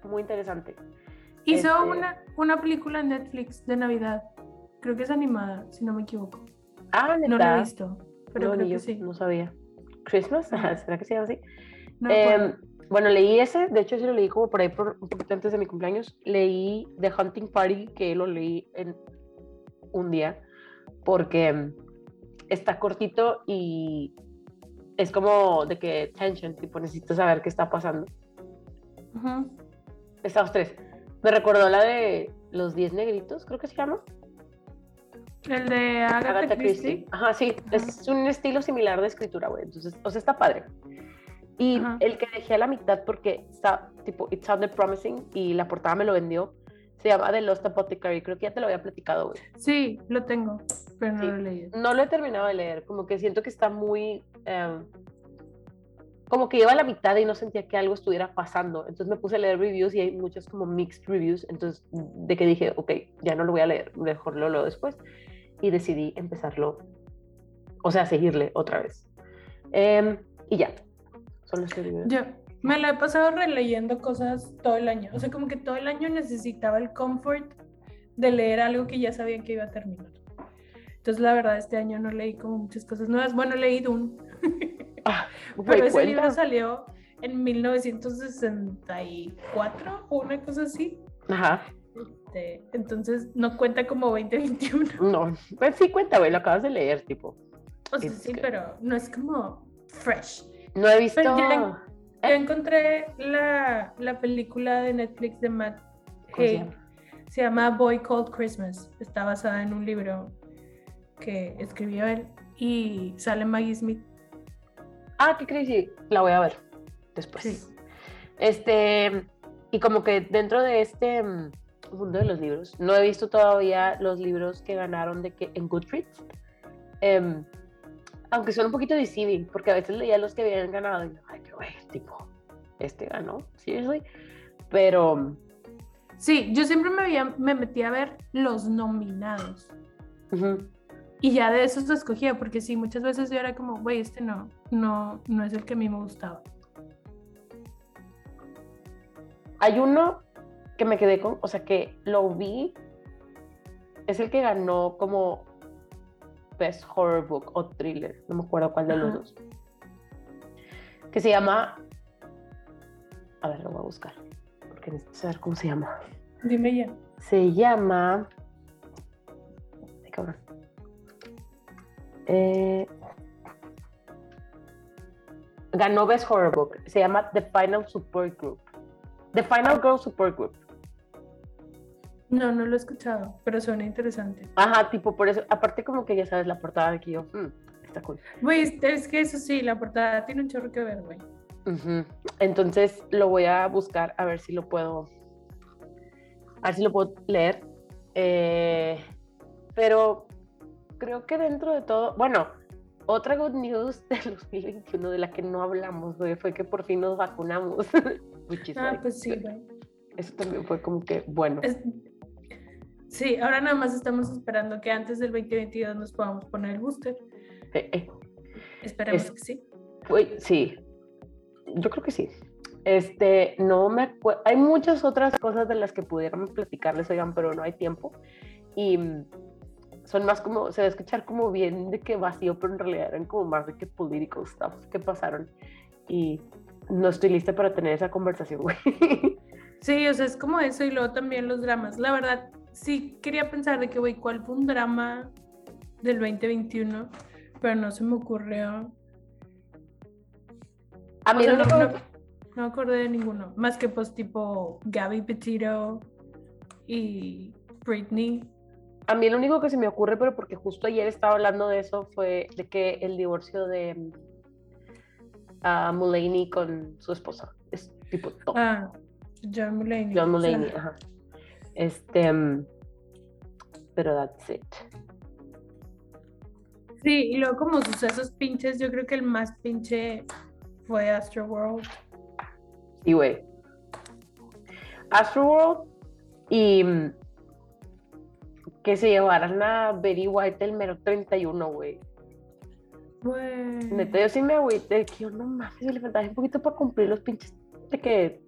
muy interesante. Hizo Este- una, una película en Netflix de Navidad. Creo que es animada, si no me equivoco. Ah, neta. No la he visto, pero No, creo que yo, sí. no sabía. ¿Christmas? (laughs) ¿Será que se llama así? No. Em, bueno, leí ese, de hecho sí lo leí como por ahí por, un poquito antes de mi cumpleaños. Leí The Hunting Party, que lo leí en un día, porque em, está cortito y es como de que tension, tipo necesito saber qué está pasando. Ujú. Estados tres. Me recordó la de Los Diez Negritos, creo que se llama. El de Agatha, Agatha Christie. Christie. Ajá, sí, es un estilo similar de escritura, güey. Entonces, o sea, está padre. Y Ajá. el que dejé a la mitad porque está, tipo, it sounded promising y la portada me lo vendió, se llama The Lost Apothecary. Creo que ya te lo había platicado, güey. Sí, lo tengo. pero no Sí. lo he leído. No lo he terminado de leer, como que siento que está muy... em, como que lleva la mitad y no sentía que algo estuviera pasando. Entonces me puse a leer reviews y hay muchos como mixed reviews. Entonces, de que dije, ok, ya no lo voy a leer, mejor lo leo después. Y decidí empezarlo, o sea, seguirle otra vez. Em, y ya, que digo. Yo me la he pasado releyendo cosas todo el año. O sea, como que todo el año necesitaba el comfort de leer algo que ya sabía que iba a terminar. Entonces, la verdad, este año no leí como muchas cosas nuevas. Bueno, leí Dune, Ah, (laughs) pero ese libro cuenta. salió en 1964 o una cosa así. Ajá, Este, entonces, no cuenta como 2021. (laughs) no, pues sí cuenta, güey, lo acabas de leer, tipo. O sea, sí, pero no es como fresh. No he visto... Ya- ¿Eh? Encontré la, la película de Netflix de Matt ¿Cómo se Haig. llama? Se llama Boy Called Christmas. Está basada en un libro que escribió él y sale Maggie Smith. Ah, qué crazy. La voy a ver después. Sí. Este, y como que dentro de este mm, mundo de los libros, no he visto todavía los libros que ganaron de que en Goodreads. Em, aunque son un poquito deceiving, porque a veces leía los que habían ganado y yo, ay, qué güey, tipo, este ganó, seriously. Pero, Sí, yo siempre me, había- me metí a ver los nominados. ujú, Y ya de esos escogía, porque sí, muchas veces yo era como, güey, este no, no, no es el que a mí me gustaba. hay uno que me quedé con, o sea, que lo vi, es el que ganó como Best Horror Book o Thriller, no me acuerdo cuál de los dos. Que se llama, a ver, lo voy a buscar, porque necesito saber cómo se llama. Dime ya. Se llama, ay, cabrón. Eh, ganó Best Horror Book, se llama The Final Support Group. The Final Girl Support Group. No, no lo he escuchado, pero suena interesante. Ajá, tipo por eso, aparte como que ya sabes la portada de que yo, "Mm, está cool. Güey, es- que eso sí, la portada tiene un chorro que ver, güey. Entonces lo voy a buscar a ver si lo puedo, a ver si lo puedo leer. Eh, pero creo que dentro de todo, bueno, otra good news (laughs) del 2021 de la que no hablamos, güey, fue que por fin nos vacunamos. (laughs) Ah, like- pues sí, güey. Eso también fue como que bueno. Es- Sí, ahora nada más estamos esperando que antes del 2022 nos podamos poner el booster. Eh, eh, Esperemos Es- que sí. Sí, yo creo que sí. Este, no me acuerdo. Hay muchas otras cosas de las que pudiéramos platicarles, oigan, pero no hay tiempo. Y son más como, se va a escuchar como bien de que vacío, pero en realidad eran como más de que political stuff que pasaron. Y no estoy lista para tener esa conversación, güey. Sí, o sea, es como eso y luego también los dramas. La verdad, sí quería pensar de que, güey, ¿cuál fue un drama del 2021? Pero no se me ocurrió. A mí O sea, lo no, no- acordé de ninguno. Más que pues tipo Gabby Petito y Britney. A mí lo único que se me ocurre, pero porque justo ayer estaba hablando de eso, fue de que el divorcio de mm, Mulaney con su esposa es tipo top. Ah, John Mulaney. John o sea, Mulaney, ajá. Este, pero that's it. Sí, y luego como sucesos pinches, yo creo que el más pinche fue Astroworld. Y güey. Astroworld y mm, que se llevaran a Betty White el mero 31, güey. Güey. Neta, yo sí me agüité, que yo no mames, le faltaba un poquito para cumplir los pinches de que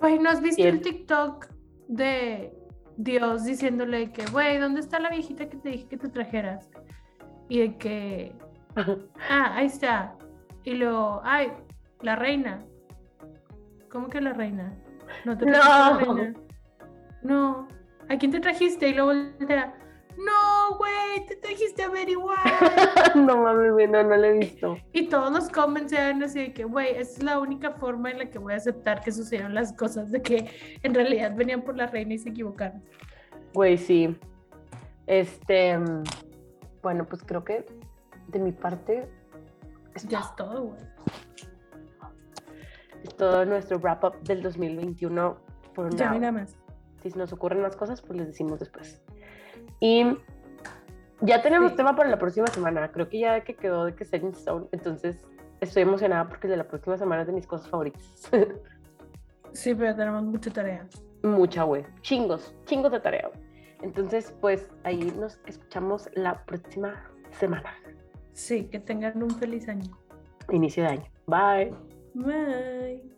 Güey, ¿no has visto el- TikTok de Dios diciéndole que, güey, ¿dónde está la viejita que te dije que te trajeras? Y de que, ah, ahí está. Y luego, ay, la reina. ¿Cómo que la reina? No te la No. reina. No. ¿A quién te trajiste? Y luego voltea, no, güey, te trajiste a Betty White. (laughs) no mames, güey, no, no lo he visto. Y todos los comments eran así de que, güey, es la única forma en la que voy a aceptar que sucedieron las cosas, de que en realidad venían por la reina y se equivocaron. Güey, sí. Este, mm, bueno, pues creo que de mi parte es Ya es todo, güey. es todo nuestro wrap up del 2021 por Ya mira más. Si nos ocurren más cosas, pues les decimos después. Y Ya tenemos Sí. tema para la próxima semana. Creo que ya que quedó de que Setting Stone. Entonces estoy emocionada porque el de la próxima semana es de mis cosas favoritas. (laughs) Sí, pero tenemos mucha tarea. Mucha, güey. Chingos, chingos de tarea, güey. Entonces, pues ahí nos escuchamos la próxima semana. Sí, que tengan un feliz año. Inicio de año. Bye. Bye.